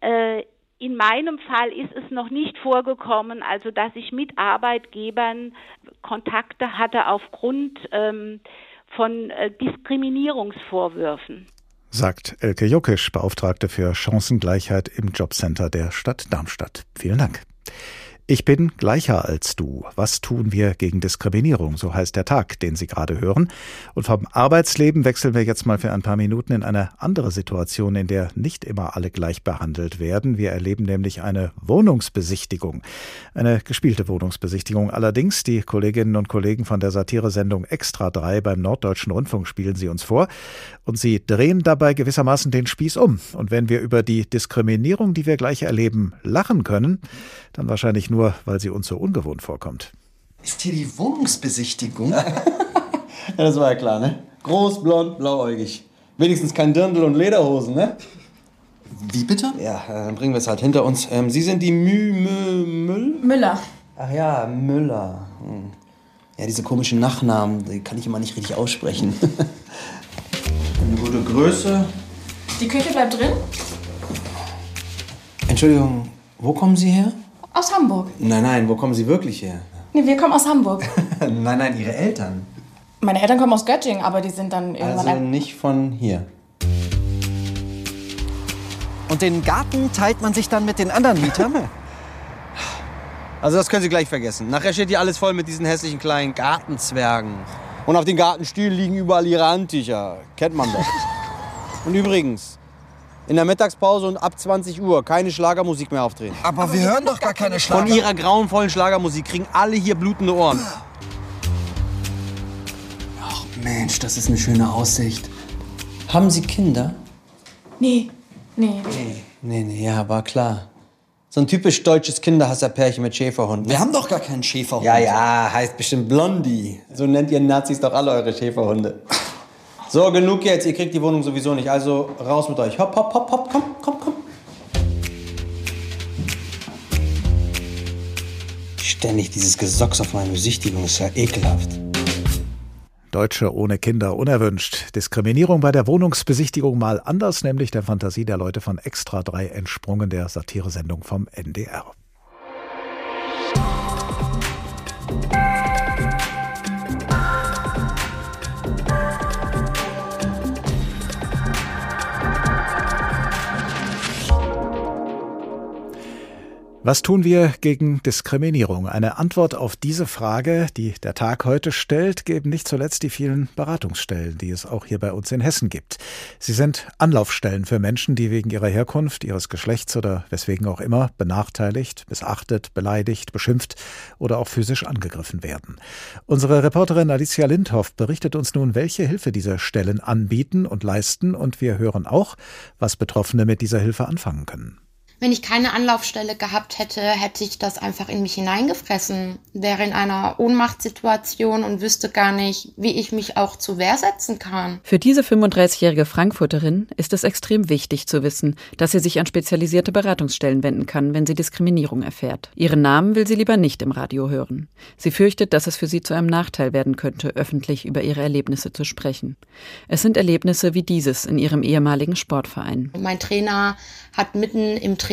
Äh, in meinem Fall ist es noch nicht vorgekommen, also dass ich mit Arbeitgebern Kontakte hatte aufgrund ähm, von äh, Diskriminierungsvorwürfen. Sagt Elke Juckisch, Beauftragte für Chancengleichheit im Jobcenter der Stadt Darmstadt. Vielen Dank. Ich bin gleicher als du. Was tun wir gegen Diskriminierung? So heißt der Tag, den Sie gerade hören. Und vom Arbeitsleben wechseln wir jetzt mal für ein paar Minuten in eine andere Situation, in der nicht immer alle gleich behandelt werden. Wir erleben nämlich eine Wohnungsbesichtigung. Eine gespielte Wohnungsbesichtigung. Allerdings, die Kolleginnen und Kollegen von der Satiresendung Extra 3 beim Norddeutschen Rundfunk spielen sie uns vor. Und sie drehen dabei gewissermaßen den Spieß um. Und wenn wir über die Diskriminierung, die wir gleich erleben, lachen können, dann wahrscheinlich nur, weil sie uns so ungewohnt vorkommt. Ist hier die Wohnungsbesichtigung? ja, das war ja klar, ne? Groß, blond, blauäugig. Wenigstens kein Dirndl und Lederhosen, ne? Wie bitte? Ja, äh, dann bringen wir es halt hinter uns. Ähm, Sie sind die Mü, Mü, Müll? Müller. Ach ja, Müller. Hm. Ja, diese komischen Nachnamen, die kann ich immer nicht richtig aussprechen. Eine gute Größe. Die Küche bleibt drin? Entschuldigung, wo kommen Sie her? Aus Hamburg. Nein, nein, wo kommen Sie wirklich her? Nee, wir kommen aus Hamburg. nein, nein, Ihre Eltern. Meine Eltern kommen aus Göttingen, aber die sind dann irgendwann. Also nicht von hier. Und den Garten teilt man sich dann mit den anderen Mietern? Also das können Sie gleich vergessen. Nachher steht hier alles voll mit diesen hässlichen kleinen Gartenzwergen. Und auf den Gartenstühlen liegen überall ihre Handtücher. Kennt man doch. Und übrigens, in der Mittagspause und ab 20 Uhr keine Schlagermusik mehr aufdrehen. Aber wir hören doch gar keine Schlager. Von ihrer grauenvollen Schlagermusik kriegen alle hier blutende Ohren. Ach Mensch, das ist eine schöne Aussicht. Haben Sie Kinder? Nee, nee. Nee, nee, nee, ja, war klar. So ein typisch deutsches Kinderhasserpärchen mit Schäferhunden. Wir haben doch gar keinen Schäferhund. Ja, ja, heißt bestimmt Blondie. So nennt ihr Nazis doch alle eure Schäferhunde. So, genug jetzt. Ihr kriegt die Wohnung sowieso nicht. Also raus mit euch. Hopp, hopp, hopp, hopp. Komm, komm, komm. Ständig dieses Gesocks auf meine Besichtigung ist ja ekelhaft. Deutsche ohne Kinder unerwünscht. Diskriminierung bei der Wohnungsbesichtigung mal anders, nämlich der Fantasie der Leute von Extra 3 entsprungen, der Satiresendung vom NDR. Was tun wir gegen Diskriminierung? Eine Antwort auf diese Frage, die der Tag heute stellt, geben nicht zuletzt die vielen Beratungsstellen, die es auch hier bei uns in Hessen gibt. Sie sind Anlaufstellen für Menschen, die wegen ihrer Herkunft, ihres Geschlechts oder weswegen auch immer benachteiligt, missachtet, beleidigt, beschimpft oder auch physisch angegriffen werden. Unsere Reporterin Alicia Lindhoff berichtet uns nun, welche Hilfe diese Stellen anbieten und leisten und wir hören auch, was Betroffene mit dieser Hilfe anfangen können. Wenn ich keine Anlaufstelle gehabt hätte, hätte ich das einfach in mich hineingefressen, wäre in einer Ohnmachtssituation und wüsste gar nicht, wie ich mich auch zu Wehr setzen kann. Für diese 35-jährige Frankfurterin ist es extrem wichtig zu wissen, dass sie sich an spezialisierte Beratungsstellen wenden kann, wenn sie Diskriminierung erfährt. Ihren Namen will sie lieber nicht im Radio hören. Sie fürchtet, dass es für sie zu einem Nachteil werden könnte, öffentlich über ihre Erlebnisse zu sprechen. Es sind Erlebnisse wie dieses in ihrem ehemaligen Sportverein. Mein Trainer hat mitten im Training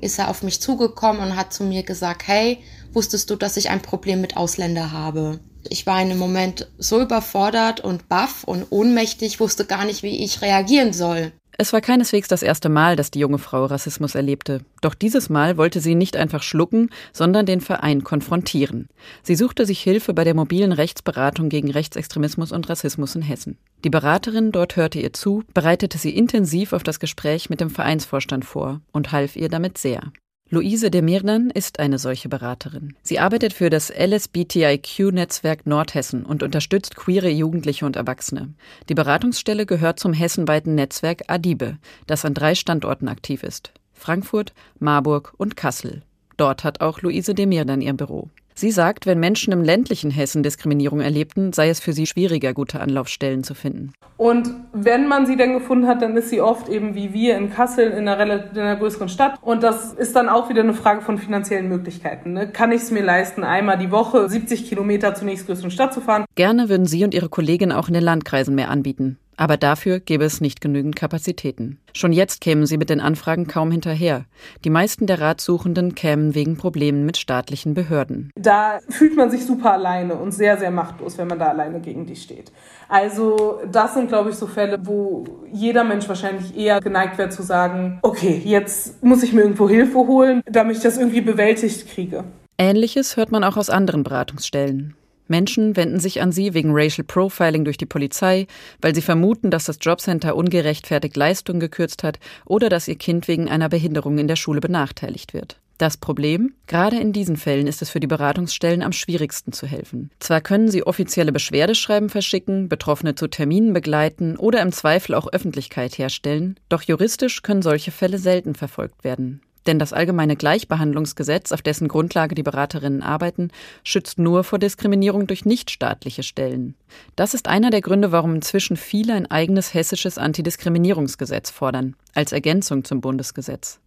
ist er auf mich zugekommen und hat zu mir gesagt, hey, wusstest du, dass ich ein Problem mit Ausländer habe? Ich war in dem Moment so überfordert und baff und ohnmächtig, wusste gar nicht, wie ich reagieren soll. Es war keineswegs das erste Mal, dass die junge Frau Rassismus erlebte. Doch dieses Mal wollte sie nicht einfach schlucken, sondern den Verein konfrontieren. Sie suchte sich Hilfe bei der mobilen Rechtsberatung gegen Rechtsextremismus und Rassismus in Hessen. Die Beraterin dort hörte ihr zu, bereitete sie intensiv auf das Gespräch mit dem Vereinsvorstand vor und half ihr damit sehr. Luise de Mirnan ist eine solche Beraterin. Sie arbeitet für das LSBTIQ-Netzwerk Nordhessen und unterstützt queere Jugendliche und Erwachsene. Die Beratungsstelle gehört zum hessenweiten Netzwerk Adibe, das an drei Standorten aktiv ist. Frankfurt, Marburg und Kassel. Dort hat auch Luise de Mirnan ihr Büro. Sie sagt, wenn Menschen im ländlichen Hessen Diskriminierung erlebten, sei es für sie schwieriger, gute Anlaufstellen zu finden. Und wenn man sie denn gefunden hat, dann ist sie oft eben wie wir in Kassel in einer, in einer größeren Stadt. Und das ist dann auch wieder eine Frage von finanziellen Möglichkeiten. Ne? Kann ich es mir leisten, einmal die Woche 70 Kilometer zur nächstgrößeren Stadt zu fahren? Gerne würden Sie und Ihre Kollegin auch in den Landkreisen mehr anbieten. Aber dafür gäbe es nicht genügend Kapazitäten. Schon jetzt kämen sie mit den Anfragen kaum hinterher. Die meisten der Ratsuchenden kämen wegen Problemen mit staatlichen Behörden. Da fühlt man sich super alleine und sehr, sehr machtlos, wenn man da alleine gegen die steht. Also das sind, glaube ich, so Fälle, wo jeder Mensch wahrscheinlich eher geneigt wäre zu sagen, okay, jetzt muss ich mir irgendwo Hilfe holen, damit ich das irgendwie bewältigt kriege. Ähnliches hört man auch aus anderen Beratungsstellen. Menschen wenden sich an sie wegen Racial Profiling durch die Polizei, weil sie vermuten, dass das Jobcenter ungerechtfertigt Leistungen gekürzt hat oder dass ihr Kind wegen einer Behinderung in der Schule benachteiligt wird. Das Problem? Gerade in diesen Fällen ist es für die Beratungsstellen am schwierigsten zu helfen. Zwar können sie offizielle Beschwerdeschreiben verschicken, Betroffene zu Terminen begleiten oder im Zweifel auch Öffentlichkeit herstellen, doch juristisch können solche Fälle selten verfolgt werden. Denn das allgemeine Gleichbehandlungsgesetz, auf dessen Grundlage die Beraterinnen arbeiten, schützt nur vor Diskriminierung durch nichtstaatliche Stellen. Das ist einer der Gründe, warum inzwischen viele ein eigenes hessisches Antidiskriminierungsgesetz fordern, als Ergänzung zum Bundesgesetz.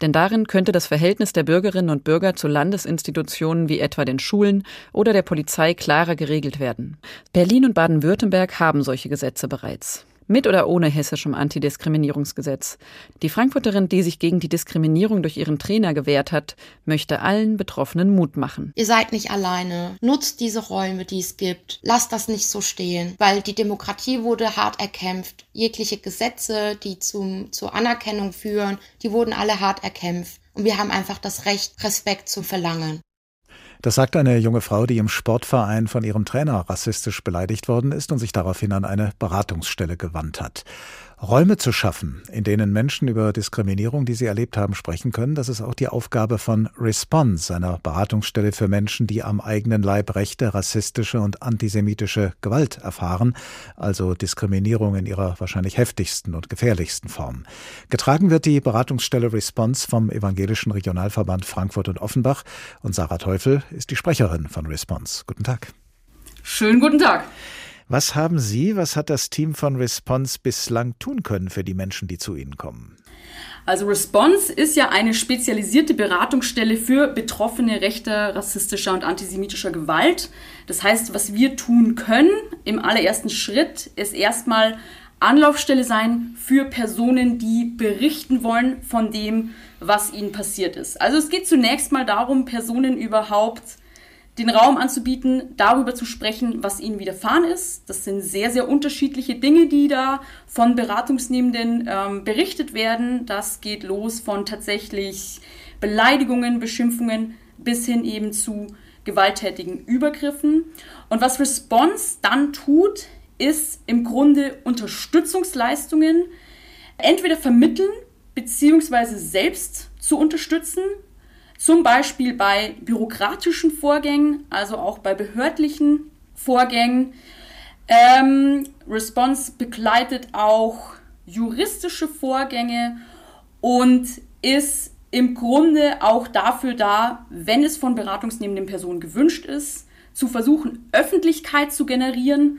Denn darin könnte das Verhältnis der Bürgerinnen und Bürger zu Landesinstitutionen wie etwa den Schulen oder der Polizei klarer geregelt werden. Berlin und Baden-Württemberg haben solche Gesetze bereits. Mit oder ohne hessischem Antidiskriminierungsgesetz. Die Frankfurterin, die sich gegen die Diskriminierung durch ihren Trainer gewehrt hat, möchte allen Betroffenen Mut machen. Ihr seid nicht alleine. Nutzt diese Räume, die es gibt. Lasst das nicht so stehen, weil die Demokratie wurde hart erkämpft. Jegliche Gesetze, die zum, zur Anerkennung führen, die wurden alle hart erkämpft. Und wir haben einfach das Recht, Respekt zu verlangen. Das sagt eine junge Frau, die im Sportverein von ihrem Trainer rassistisch beleidigt worden ist und sich daraufhin an eine Beratungsstelle gewandt hat. Räume zu schaffen, in denen Menschen über Diskriminierung, die sie erlebt haben, sprechen können, das ist auch die Aufgabe von Response, einer Beratungsstelle für Menschen, die am eigenen Leib rechte, rassistische und antisemitische Gewalt erfahren, also Diskriminierung in ihrer wahrscheinlich heftigsten und gefährlichsten Form. Getragen wird die Beratungsstelle Response vom Evangelischen Regionalverband Frankfurt und Offenbach und Sarah Teufel ist die Sprecherin von Response. Guten Tag. Schönen guten Tag. Was haben Sie, was hat das Team von Response bislang tun können für die Menschen, die zu Ihnen kommen? Also Response ist ja eine spezialisierte Beratungsstelle für Betroffene rechter, rassistischer und antisemitischer Gewalt. Das heißt, was wir tun können im allerersten Schritt ist erstmal Anlaufstelle sein für Personen, die berichten wollen von dem, was ihnen passiert ist. Also es geht zunächst mal darum, Personen überhaupt den Raum anzubieten, darüber zu sprechen, was ihnen widerfahren ist. Das sind sehr, sehr unterschiedliche Dinge, die da von Beratungsnehmenden ähm, berichtet werden. Das geht los von tatsächlich Beleidigungen, Beschimpfungen bis hin eben zu gewalttätigen Übergriffen. Und was Response dann tut, ist im Grunde Unterstützungsleistungen entweder vermitteln beziehungsweise selbst zu unterstützen, zum Beispiel bei bürokratischen Vorgängen, also auch bei behördlichen Vorgängen. Ähm, Response begleitet auch juristische Vorgänge und ist im Grunde auch dafür da, wenn es von beratungsnehmenden Personen gewünscht ist, zu versuchen, Öffentlichkeit zu generieren.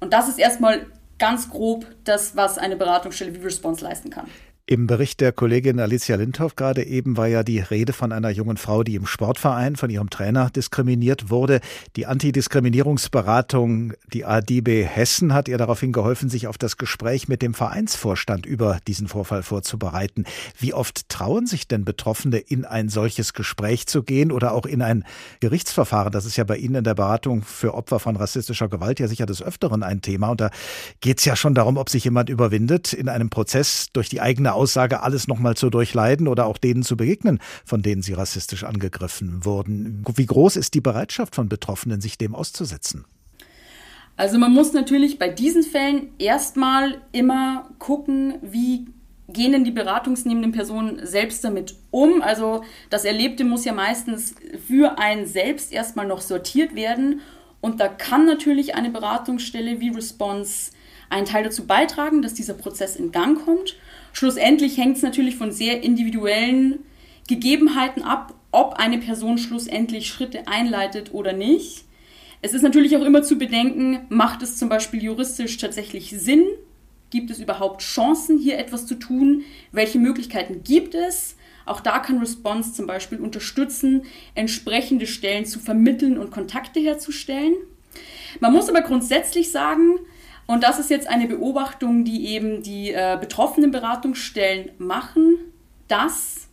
Und das ist erstmal ganz grob das, was eine Beratungsstelle wie Response leisten kann. Im Bericht der Kollegin Alicia Lindhoff gerade eben war ja die Rede von einer jungen Frau, die im Sportverein von ihrem Trainer diskriminiert wurde. Die Antidiskriminierungsberatung, die ADB Hessen, hat ihr daraufhin geholfen, sich auf das Gespräch mit dem Vereinsvorstand über diesen Vorfall vorzubereiten. Wie oft trauen sich denn Betroffene, in ein solches Gespräch zu gehen oder auch in ein Gerichtsverfahren? Das ist ja bei Ihnen in der Beratung für Opfer von rassistischer Gewalt ja sicher des Öfteren ein Thema. Und da geht es ja schon darum, ob sich jemand überwindet, in einem Prozess durch die eigene Aussage, alles nochmal zu durchleiden oder auch denen zu begegnen, von denen sie rassistisch angegriffen wurden. Wie groß ist die Bereitschaft von Betroffenen, sich dem auszusetzen? Also man muss natürlich bei diesen Fällen erstmal immer gucken, wie gehen denn die beratungsnehmenden Personen selbst damit um? Also das Erlebte muss ja meistens für einen selbst erstmal noch sortiert werden. Und da kann natürlich eine Beratungsstelle wie Response einen Teil dazu beitragen, dass dieser Prozess in Gang kommt. Schlussendlich hängt es natürlich von sehr individuellen Gegebenheiten ab, ob eine Person schlussendlich Schritte einleitet oder nicht. Es ist natürlich auch immer zu bedenken, macht es zum Beispiel juristisch tatsächlich Sinn? Gibt es überhaupt Chancen, hier etwas zu tun? Welche Möglichkeiten gibt es? Auch da kann Response zum Beispiel unterstützen, entsprechende Stellen zu vermitteln und Kontakte herzustellen. Man muss aber grundsätzlich sagen, und das ist jetzt eine Beobachtung, die eben die äh, betroffenen Beratungsstellen machen, dass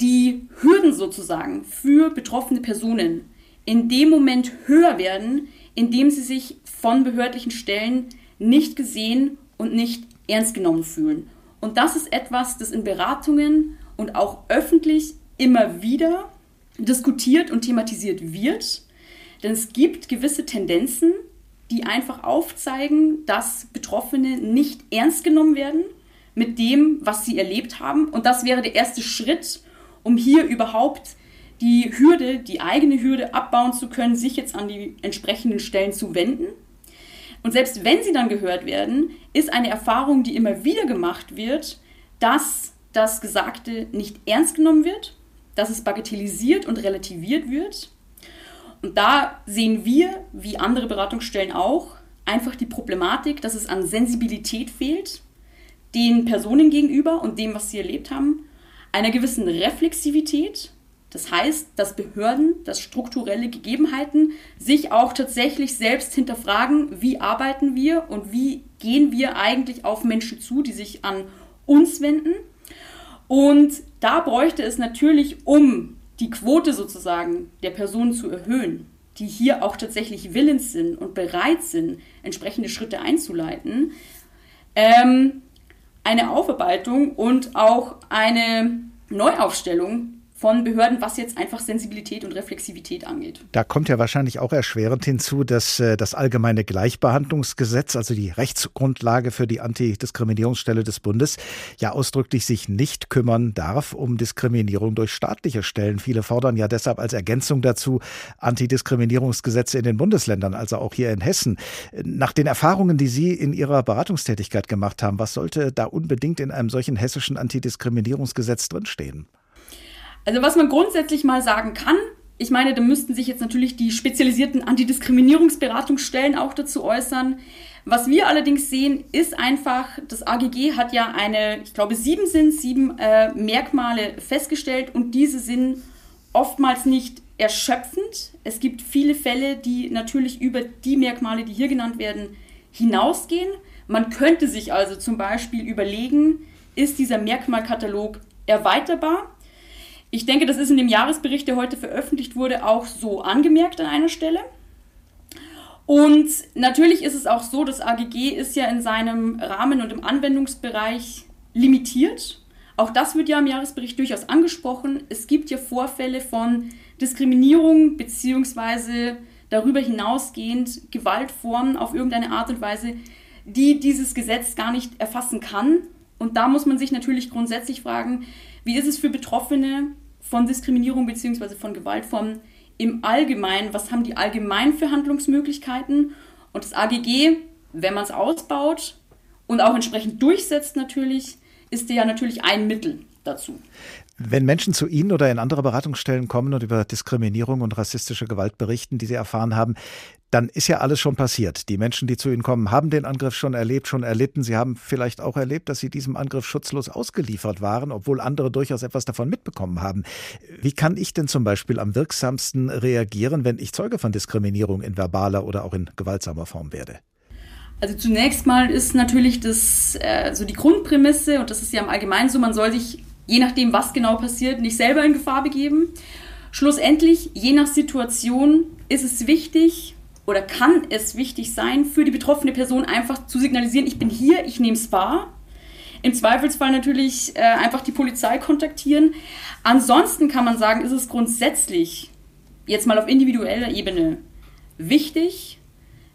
die Hürden sozusagen für betroffene Personen in dem Moment höher werden, in dem sie sich von behördlichen Stellen nicht gesehen und nicht ernst genommen fühlen. Und das ist etwas, das in Beratungen und auch öffentlich immer wieder diskutiert und thematisiert wird. Denn es gibt gewisse Tendenzen, die einfach aufzeigen, dass Betroffene nicht ernst genommen werden mit dem, was sie erlebt haben. Und das wäre der erste Schritt, um hier überhaupt die Hürde, die eigene Hürde abbauen zu können, sich jetzt an die entsprechenden Stellen zu wenden. Und selbst wenn sie dann gehört werden, ist eine Erfahrung, die immer wieder gemacht wird, dass dass Gesagte nicht ernst genommen wird, dass es bagatellisiert und relativiert wird. Und da sehen wir, wie andere Beratungsstellen auch, einfach die Problematik, dass es an Sensibilität fehlt, den Personen gegenüber und dem, was sie erlebt haben, einer gewissen Reflexivität. Das heißt, dass Behörden, dass strukturelle Gegebenheiten sich auch tatsächlich selbst hinterfragen, wie arbeiten wir und wie gehen wir eigentlich auf Menschen zu, die sich an uns wenden. Und da bräuchte es natürlich, um die Quote sozusagen der Personen zu erhöhen, die hier auch tatsächlich willens sind und bereit sind, entsprechende Schritte einzuleiten, ähm, eine Aufarbeitung und auch eine Neuaufstellung von Behörden, was jetzt einfach Sensibilität und Reflexivität angeht. Da kommt ja wahrscheinlich auch erschwerend hinzu, dass äh, das allgemeine Gleichbehandlungsgesetz, also die Rechtsgrundlage für die Antidiskriminierungsstelle des Bundes, ja ausdrücklich sich nicht kümmern darf um Diskriminierung durch staatliche Stellen. Viele fordern ja deshalb als Ergänzung dazu Antidiskriminierungsgesetze in den Bundesländern, also auch hier in Hessen. Nach den Erfahrungen, die Sie in Ihrer Beratungstätigkeit gemacht haben, was sollte da unbedingt in einem solchen hessischen Antidiskriminierungsgesetz drinstehen? Also was man grundsätzlich mal sagen kann, ich meine, da müssten sich jetzt natürlich die spezialisierten Antidiskriminierungsberatungsstellen auch dazu äußern. Was wir allerdings sehen, ist einfach, das AGG hat ja eine, ich glaube, sieben sind sieben äh, Merkmale festgestellt und diese sind oftmals nicht erschöpfend. Es gibt viele Fälle, die natürlich über die Merkmale, die hier genannt werden, hinausgehen. Man könnte sich also zum Beispiel überlegen, ist dieser Merkmalkatalog erweiterbar? Ich denke, das ist in dem Jahresbericht, der heute veröffentlicht wurde, auch so angemerkt an einer Stelle. Und natürlich ist es auch so, das AGG ist ja in seinem Rahmen und im Anwendungsbereich limitiert. Auch das wird ja im Jahresbericht durchaus angesprochen. Es gibt ja Vorfälle von Diskriminierung bzw. darüber hinausgehend Gewaltformen auf irgendeine Art und Weise, die dieses Gesetz gar nicht erfassen kann. Und da muss man sich natürlich grundsätzlich fragen, wie ist es für Betroffene von Diskriminierung bzw. von Gewaltformen im Allgemeinen? Was haben die allgemein für Handlungsmöglichkeiten? Und das AGG, wenn man es ausbaut und auch entsprechend durchsetzt natürlich, ist ja natürlich ein Mittel dazu. Wenn Menschen zu Ihnen oder in andere Beratungsstellen kommen und über Diskriminierung und rassistische Gewalt berichten, die sie erfahren haben, dann ist ja alles schon passiert. Die Menschen, die zu Ihnen kommen, haben den Angriff schon erlebt, schon erlitten. Sie haben vielleicht auch erlebt, dass Sie diesem Angriff schutzlos ausgeliefert waren, obwohl andere durchaus etwas davon mitbekommen haben. Wie kann ich denn zum Beispiel am wirksamsten reagieren, wenn ich Zeuge von Diskriminierung in verbaler oder auch in gewaltsamer Form werde? Also zunächst mal ist natürlich das äh, so die Grundprämisse und das ist ja im Allgemeinen so, man soll sich je nachdem, was genau passiert, nicht selber in Gefahr begeben. Schlussendlich, je nach Situation, ist es wichtig oder kann es wichtig sein, für die betroffene Person einfach zu signalisieren, ich bin hier, ich nehme es wahr. Im Zweifelsfall natürlich äh, einfach die Polizei kontaktieren. Ansonsten kann man sagen, ist es grundsätzlich, jetzt mal auf individueller Ebene, wichtig,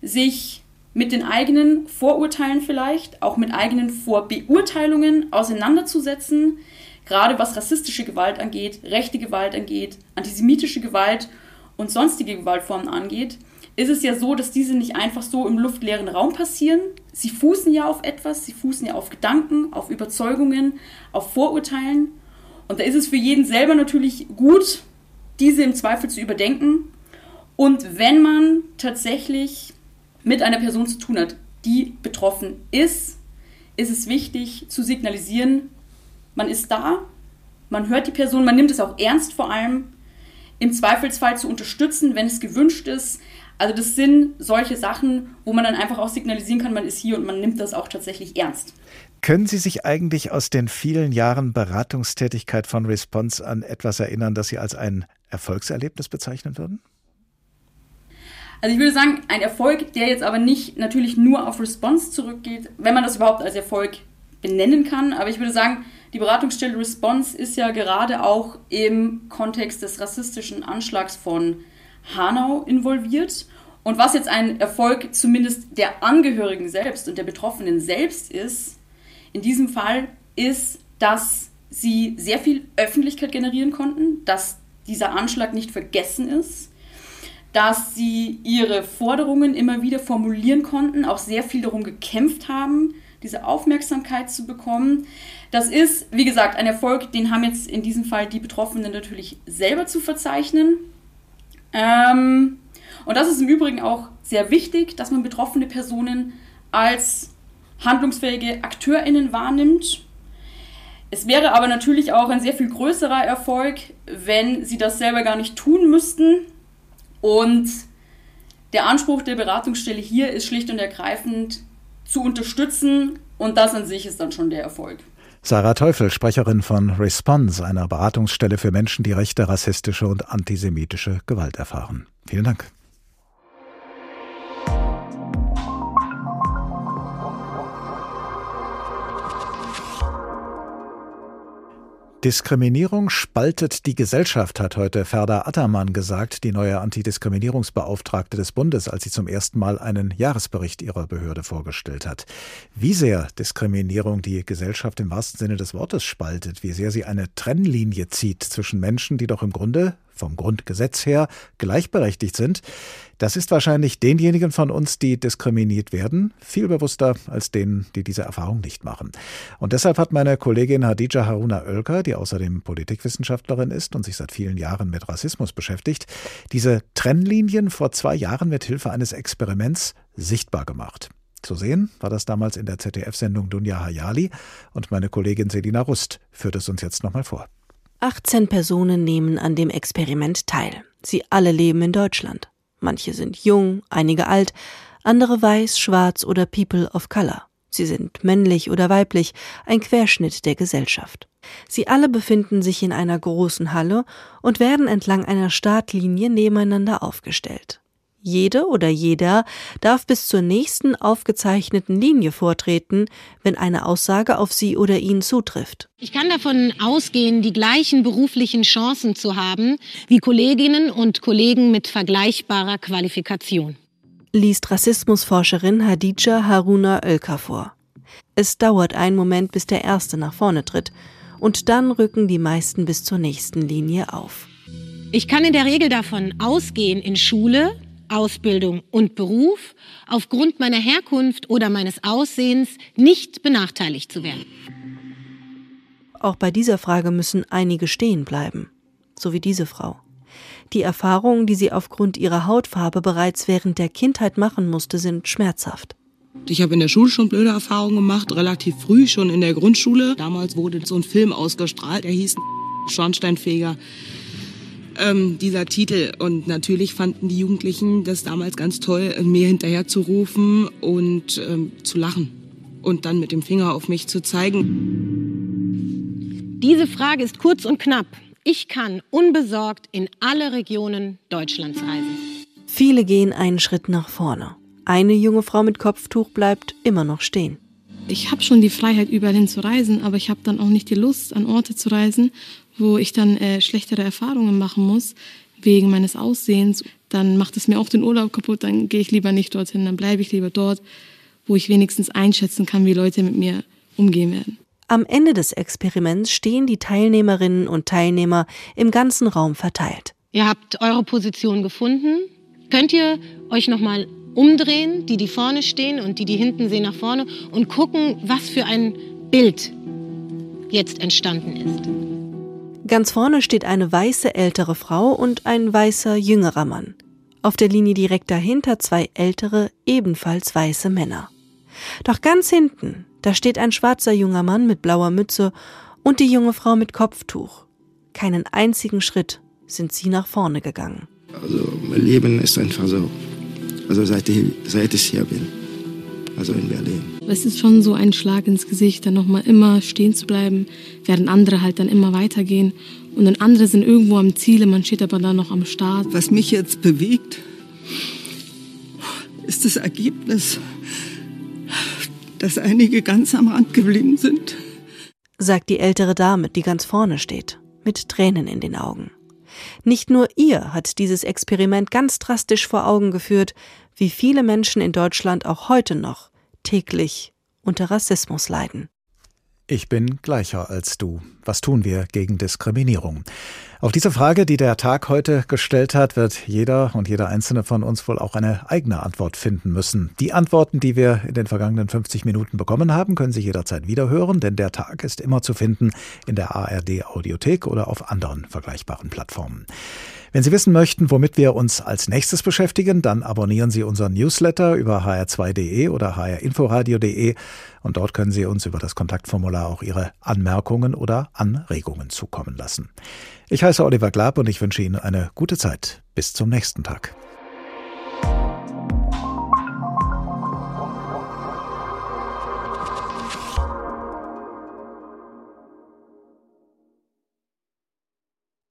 sich mit den eigenen Vorurteilen vielleicht, auch mit eigenen Vorbeurteilungen auseinanderzusetzen, gerade was rassistische Gewalt angeht, rechte Gewalt angeht, antisemitische Gewalt und sonstige Gewaltformen angeht, ist es ja so, dass diese nicht einfach so im luftleeren Raum passieren. Sie fußen ja auf etwas, sie fußen ja auf Gedanken, auf Überzeugungen, auf Vorurteilen. Und da ist es für jeden selber natürlich gut, diese im Zweifel zu überdenken. Und wenn man tatsächlich mit einer Person zu tun hat, die betroffen ist, ist es wichtig zu signalisieren, man ist da, man hört die Person, man nimmt es auch ernst vor allem, im Zweifelsfall zu unterstützen, wenn es gewünscht ist. Also das sind solche Sachen, wo man dann einfach auch signalisieren kann, man ist hier und man nimmt das auch tatsächlich ernst. Können Sie sich eigentlich aus den vielen Jahren Beratungstätigkeit von Response an etwas erinnern, das Sie als ein Erfolgserlebnis bezeichnen würden? Also ich würde sagen, ein Erfolg, der jetzt aber nicht natürlich nur auf Response zurückgeht, wenn man das überhaupt als Erfolg benennen kann. Aber ich würde sagen, die Beratungsstelle Response ist ja gerade auch im Kontext des rassistischen Anschlags von Hanau involviert. Und was jetzt ein Erfolg zumindest der Angehörigen selbst und der Betroffenen selbst ist, in diesem Fall ist, dass sie sehr viel Öffentlichkeit generieren konnten, dass dieser Anschlag nicht vergessen ist, dass sie ihre Forderungen immer wieder formulieren konnten, auch sehr viel darum gekämpft haben, diese Aufmerksamkeit zu bekommen. Das ist, wie gesagt, ein Erfolg, den haben jetzt in diesem Fall die Betroffenen natürlich selber zu verzeichnen. Ähm, und das ist im Übrigen auch sehr wichtig, dass man betroffene Personen als handlungsfähige AkteurInnen wahrnimmt. Es wäre aber natürlich auch ein sehr viel größerer Erfolg, wenn sie das selber gar nicht tun müssten. Und der Anspruch der Beratungsstelle hier ist schlicht und ergreifend zu unterstützen und das an sich ist dann schon der Erfolg. Sarah Teufel, Sprecherin von Response, einer Beratungsstelle für Menschen, die rechte, rassistische und antisemitische Gewalt erfahren. Vielen Dank. Diskriminierung spaltet die Gesellschaft, hat heute Ferda Attermann gesagt, die neue Antidiskriminierungsbeauftragte des Bundes, als sie zum ersten Mal einen Jahresbericht ihrer Behörde vorgestellt hat. Wie sehr Diskriminierung die Gesellschaft im wahrsten Sinne des Wortes spaltet, wie sehr sie eine Trennlinie zieht zwischen Menschen, die doch im Grunde vom Grundgesetz her gleichberechtigt sind, das ist wahrscheinlich denjenigen von uns, die diskriminiert werden, viel bewusster als denen, die diese Erfahrung nicht machen. Und deshalb hat meine Kollegin Hadija Haruna Oelker, die außerdem Politikwissenschaftlerin ist und sich seit vielen Jahren mit Rassismus beschäftigt, diese Trennlinien vor zwei Jahren mit Hilfe eines Experiments sichtbar gemacht. Zu sehen war das damals in der ZDF-Sendung Dunja Hayali und meine Kollegin Selina Rust führt es uns jetzt nochmal vor. 18 Personen nehmen an dem Experiment teil. Sie alle leben in Deutschland. Manche sind jung, einige alt, andere weiß, schwarz oder people of color. Sie sind männlich oder weiblich, ein Querschnitt der Gesellschaft. Sie alle befinden sich in einer großen Halle und werden entlang einer Startlinie nebeneinander aufgestellt. Jede oder jeder darf bis zur nächsten aufgezeichneten Linie vortreten, wenn eine Aussage auf sie oder ihn zutrifft. Ich kann davon ausgehen, die gleichen beruflichen Chancen zu haben wie Kolleginnen und Kollegen mit vergleichbarer Qualifikation. Liest Rassismusforscherin Hadija Haruna Oelker vor. Es dauert einen Moment, bis der Erste nach vorne tritt, und dann rücken die meisten bis zur nächsten Linie auf. Ich kann in der Regel davon ausgehen, in Schule, Ausbildung und Beruf aufgrund meiner Herkunft oder meines Aussehens nicht benachteiligt zu werden. Auch bei dieser Frage müssen einige stehen bleiben, so wie diese Frau. Die Erfahrungen, die sie aufgrund ihrer Hautfarbe bereits während der Kindheit machen musste, sind schmerzhaft. Ich habe in der Schule schon blöde Erfahrungen gemacht, relativ früh, schon in der Grundschule. Damals wurde so ein Film ausgestrahlt, der hieß Schornsteinfeger ähm, dieser Titel. Und natürlich fanden die Jugendlichen das damals ganz toll, mir hinterher zu rufen und ähm, zu lachen und dann mit dem Finger auf mich zu zeigen. Diese Frage ist kurz und knapp. Ich kann unbesorgt in alle Regionen Deutschlands reisen. Viele gehen einen Schritt nach vorne. Eine junge Frau mit Kopftuch bleibt immer noch stehen. Ich habe schon die Freiheit, überall hin zu reisen, aber ich habe dann auch nicht die Lust, an Orte zu reisen, wo ich dann äh, schlechtere Erfahrungen machen muss wegen meines Aussehens, dann macht es mir auch den Urlaub kaputt, dann gehe ich lieber nicht dorthin, dann bleibe ich lieber dort, wo ich wenigstens einschätzen kann, wie Leute mit mir umgehen werden. Am Ende des Experiments stehen die Teilnehmerinnen und Teilnehmer im ganzen Raum verteilt. Ihr habt eure Position gefunden. Könnt ihr euch nochmal umdrehen, die, die vorne stehen und die, die hinten sehen, nach vorne und gucken, was für ein Bild jetzt entstanden ist? Ganz vorne steht eine weiße ältere Frau und ein weißer jüngerer Mann. Auf der Linie direkt dahinter zwei ältere, ebenfalls weiße Männer. Doch ganz hinten, da steht ein schwarzer junger Mann mit blauer Mütze und die junge Frau mit Kopftuch. Keinen einzigen Schritt sind sie nach vorne gegangen. Also mein Leben ist einfach so. Also seit ich, seit ich hier bin also in Berlin. Es ist schon so ein Schlag ins Gesicht, dann nochmal immer stehen zu bleiben, während andere halt dann immer weitergehen. Und dann andere sind irgendwo am Ziel, man steht aber dann noch am Start. Was mich jetzt bewegt, ist das Ergebnis, dass einige ganz am Rand geblieben sind. Sagt die ältere Dame, die ganz vorne steht, mit Tränen in den Augen. Nicht nur ihr hat dieses Experiment ganz drastisch vor Augen geführt, wie viele Menschen in Deutschland auch heute noch täglich unter Rassismus leiden. Ich bin gleicher als du. Was tun wir gegen Diskriminierung? Auf diese Frage, die der Tag heute gestellt hat, wird jeder und jeder einzelne von uns wohl auch eine eigene Antwort finden müssen. Die Antworten, die wir in den vergangenen 50 Minuten bekommen haben, können Sie jederzeit wiederhören, denn der Tag ist immer zu finden in der ARD Audiothek oder auf anderen vergleichbaren Plattformen. Wenn Sie wissen möchten, womit wir uns als nächstes beschäftigen, dann abonnieren Sie unseren Newsletter über hr2.de oder hrinforadio.de und dort können Sie uns über das Kontaktformular auch Ihre Anmerkungen oder Anregungen zukommen lassen. Ich heiße Oliver Glab und ich wünsche Ihnen eine gute Zeit. Bis zum nächsten Tag.